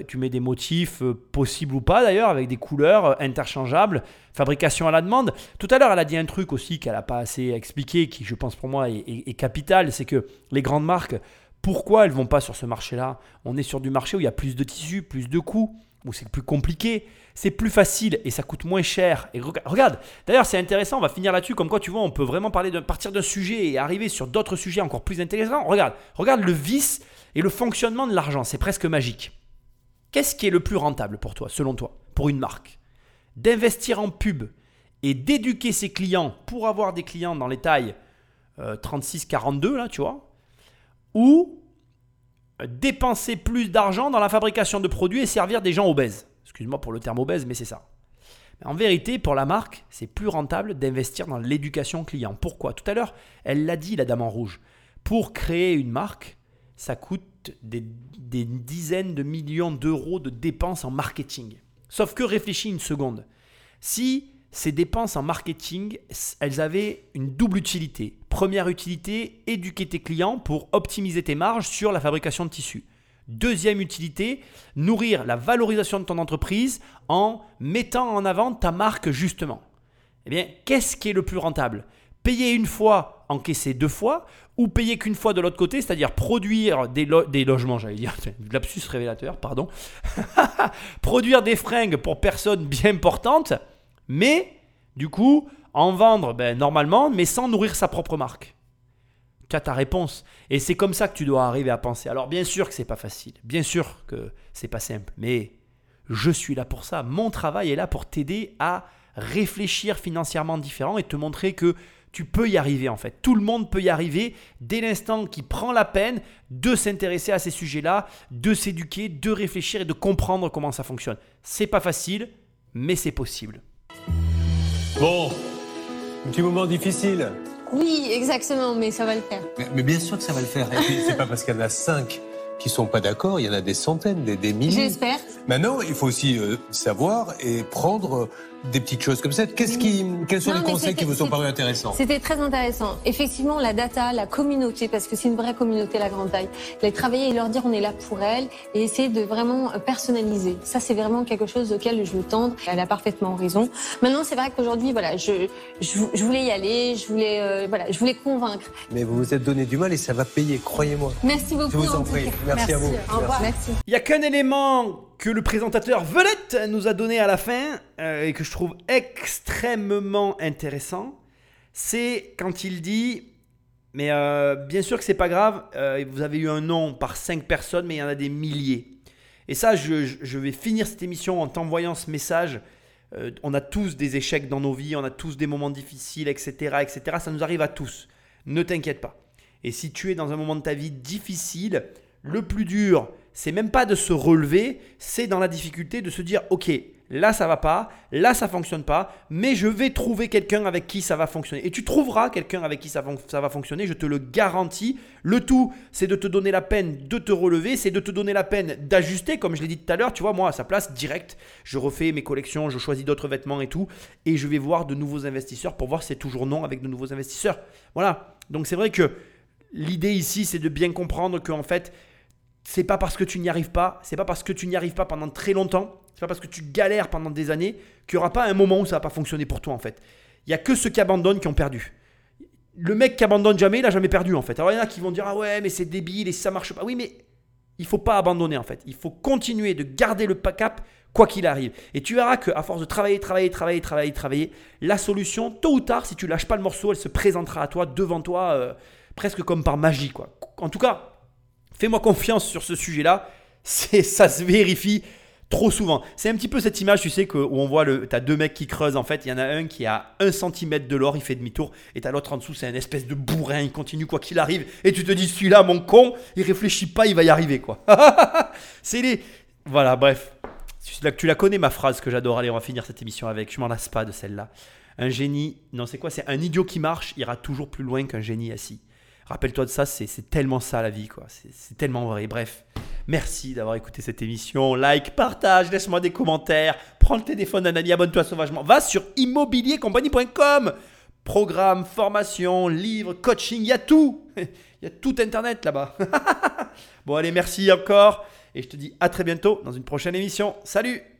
tu, mets des motifs euh, possibles ou pas, d'ailleurs, avec des couleurs interchangeables, fabrication à la demande. Tout à l'heure, elle a dit un truc aussi qu'elle n'a pas assez expliqué, qui, je pense, pour moi, est capital, c'est que les grandes marques, pourquoi elles vont pas sur ce marché-là? On est sur du marché où il y a plus de tissus, plus de coûts, où c'est plus compliqué, c'est plus facile et ça coûte moins cher. Et rega- regarde, d'ailleurs c'est intéressant, on va finir là-dessus, comme quoi tu vois, on peut vraiment parler de partir d'un sujet et arriver sur d'autres sujets encore plus intéressants. Regarde, regarde le vice et le fonctionnement de l'argent, c'est presque magique. Qu'est-ce qui est le plus rentable pour toi, selon toi, pour une marque? D'investir en pub et d'éduquer ses clients pour avoir des clients dans les tailles euh, 36-42, là, tu vois? Ou euh, dépenser plus d'argent dans la fabrication de produits et servir des gens obèses. Excuse-moi pour le terme obèse, mais c'est ça. En vérité, pour la marque, c'est plus rentable d'investir dans l'éducation client. Pourquoi? Tout à l'heure, elle l'a dit, la dame en rouge. Pour créer une marque, ça coûte des, des dizaines de millions d'euros de dépenses en marketing. Sauf que réfléchis une seconde. Si ces dépenses en marketing, elles avaient une double utilité. Première utilité, éduquer tes clients pour optimiser tes marges sur la fabrication de tissus. Deuxième utilité, nourrir la valorisation de ton entreprise en mettant en avant ta marque justement. Eh bien, qu'est-ce qui est le plus rentable? Payer une fois, encaisser deux fois, ou payer qu'une fois de l'autre côté, c'est-à-dire produire des, lo- des logements, j'allais dire, lapsus révélateur, pardon, produire des fringues pour personnes bien portantes, mais du coup, en vendre ben, normalement, mais sans nourrir sa propre marque. Tu as ta réponse. Et c'est comme ça que tu dois arriver à penser. Alors bien sûr que c'est pas facile, bien sûr que c'est pas simple, mais je suis là pour ça. Mon travail est là pour t'aider à réfléchir financièrement différent et te montrer que tu peux y arriver en fait. Tout le monde peut y arriver dès l'instant qui prend la peine de s'intéresser à ces sujets-là, de s'éduquer, de réfléchir et de comprendre comment ça fonctionne. C'est pas facile, mais c'est possible. Bon, petit moment difficile. Oui, exactement, mais ça va le faire. Mais, bien sûr que ça va le faire. Et puis, c'est pas parce en a cinq qui sont pas d'accord, il y en a des centaines, des, des milliers. J'espère. Maintenant, il faut aussi euh, savoir et prendre euh, des petites choses comme ça. Qu'est-ce qui, quels sont Non, les conseils qui vous sont parus intéressants? C'était très intéressant. Effectivement, la data, la communauté, parce que c'est une vraie communauté, la grande taille. Les travailler et leur dire on est là pour elle et essayer de vraiment euh, personnaliser. Ça, c'est vraiment quelque chose auquel je veux tendre. Elle a parfaitement raison. Maintenant, c'est vrai qu'aujourd'hui, voilà, je, je, je voulais y aller, je voulais, euh, voilà, je voulais convaincre. Mais vous vous êtes donné du mal et ça va payer, croyez-moi. Merci beaucoup. Je vous en tout prie. Merci à vous. Au revoir. Merci. Il n'y a qu'un élément que le présentateur Vedette nous a donné à la fin euh, et que je trouve extrêmement intéressant, c'est quand il dit mais euh, bien sûr que c'est pas grave, euh, vous avez eu un nom par cinq personnes, mais il y en a des milliers. Et ça, je, je- je vais finir cette émission en t'envoyant ce message. Euh, on a tous des échecs dans nos vies, on a tous des moments difficiles, etc., etc. Ça nous arrive à tous. Ne t'inquiète pas. Et si tu es dans un moment de ta vie difficile, le plus dur, c'est même pas de se relever, c'est dans la difficulté de se dire OK, là ça va pas, là ça fonctionne pas, mais je vais trouver quelqu'un avec qui ça va fonctionner. Et tu trouveras quelqu'un avec qui ça, va fonctionner, je te le garantis. Le tout, c'est de te donner la peine de te relever, c'est de te donner la peine d'ajuster, comme je l'ai dit tout à l'heure, tu vois, moi à sa place, direct, je refais mes collections, je choisis d'autres vêtements et tout, et je vais voir de nouveaux investisseurs pour voir si c'est toujours non avec de nouveaux investisseurs. Voilà, donc c'est vrai que l'idée ici, c'est de bien comprendre qu'en fait, c'est pas parce que tu n'y arrives pas, c'est pas parce que tu n'y arrives pas pendant très longtemps, c'est pas parce que tu galères pendant des années qu'il n'y aura pas un moment où ça va pas fonctionner pour toi en fait. Il y a que ceux qui abandonnent qui ont perdu. Le mec qui abandonne jamais, il a jamais perdu en fait. Alors il y en a qui vont dire ah ouais mais c'est débile et ça marche pas. Oui mais il faut pas abandonner en fait. Il faut continuer de garder le cap quoi qu'il arrive. Et tu verras qu'à force de travailler, travailler, travailler, travailler, travailler, la solution, tôt ou tard, si tu lâches pas le morceau, elle se présentera à toi, devant toi, euh, presque comme par magie. Quoi. En tout cas, Fais-moi confiance sur ce sujet-là. C'est, ça se vérifie trop souvent. C'est un petit peu cette image, tu sais, où on voit, le, as deux mecs qui creusent, en fait, il y en a un qui a un centimètre de l'or, il fait demi-tour, et t'as l'autre en dessous, c'est un espèce de bourrin, il continue quoi qu'il arrive, et tu te dis, celui-là, mon con, il réfléchit pas, il va y arriver, quoi. c'est les... Voilà, bref. Tu la connais, ma phrase que j'adore. Allez, on va finir cette émission avec. Je m'en lasse pas de celle-là. Un génie, non, c'est quoi? C'est un idiot qui marche ira toujours plus loin qu'un génie assis. Rappelle-toi de ça, c'est tellement ça la vie, quoi. C'est tellement vrai. Bref, merci d'avoir écouté cette émission. Like, partage, laisse-moi des commentaires. Prends le téléphone d'un ami, abonne-toi sauvagement. Va sur immobiliercompagnie.com. Programme, formation, livre, coaching, il y a tout. Il y a tout Internet là-bas. bon, allez, merci encore. Et je te dis à très bientôt dans une prochaine émission. Salut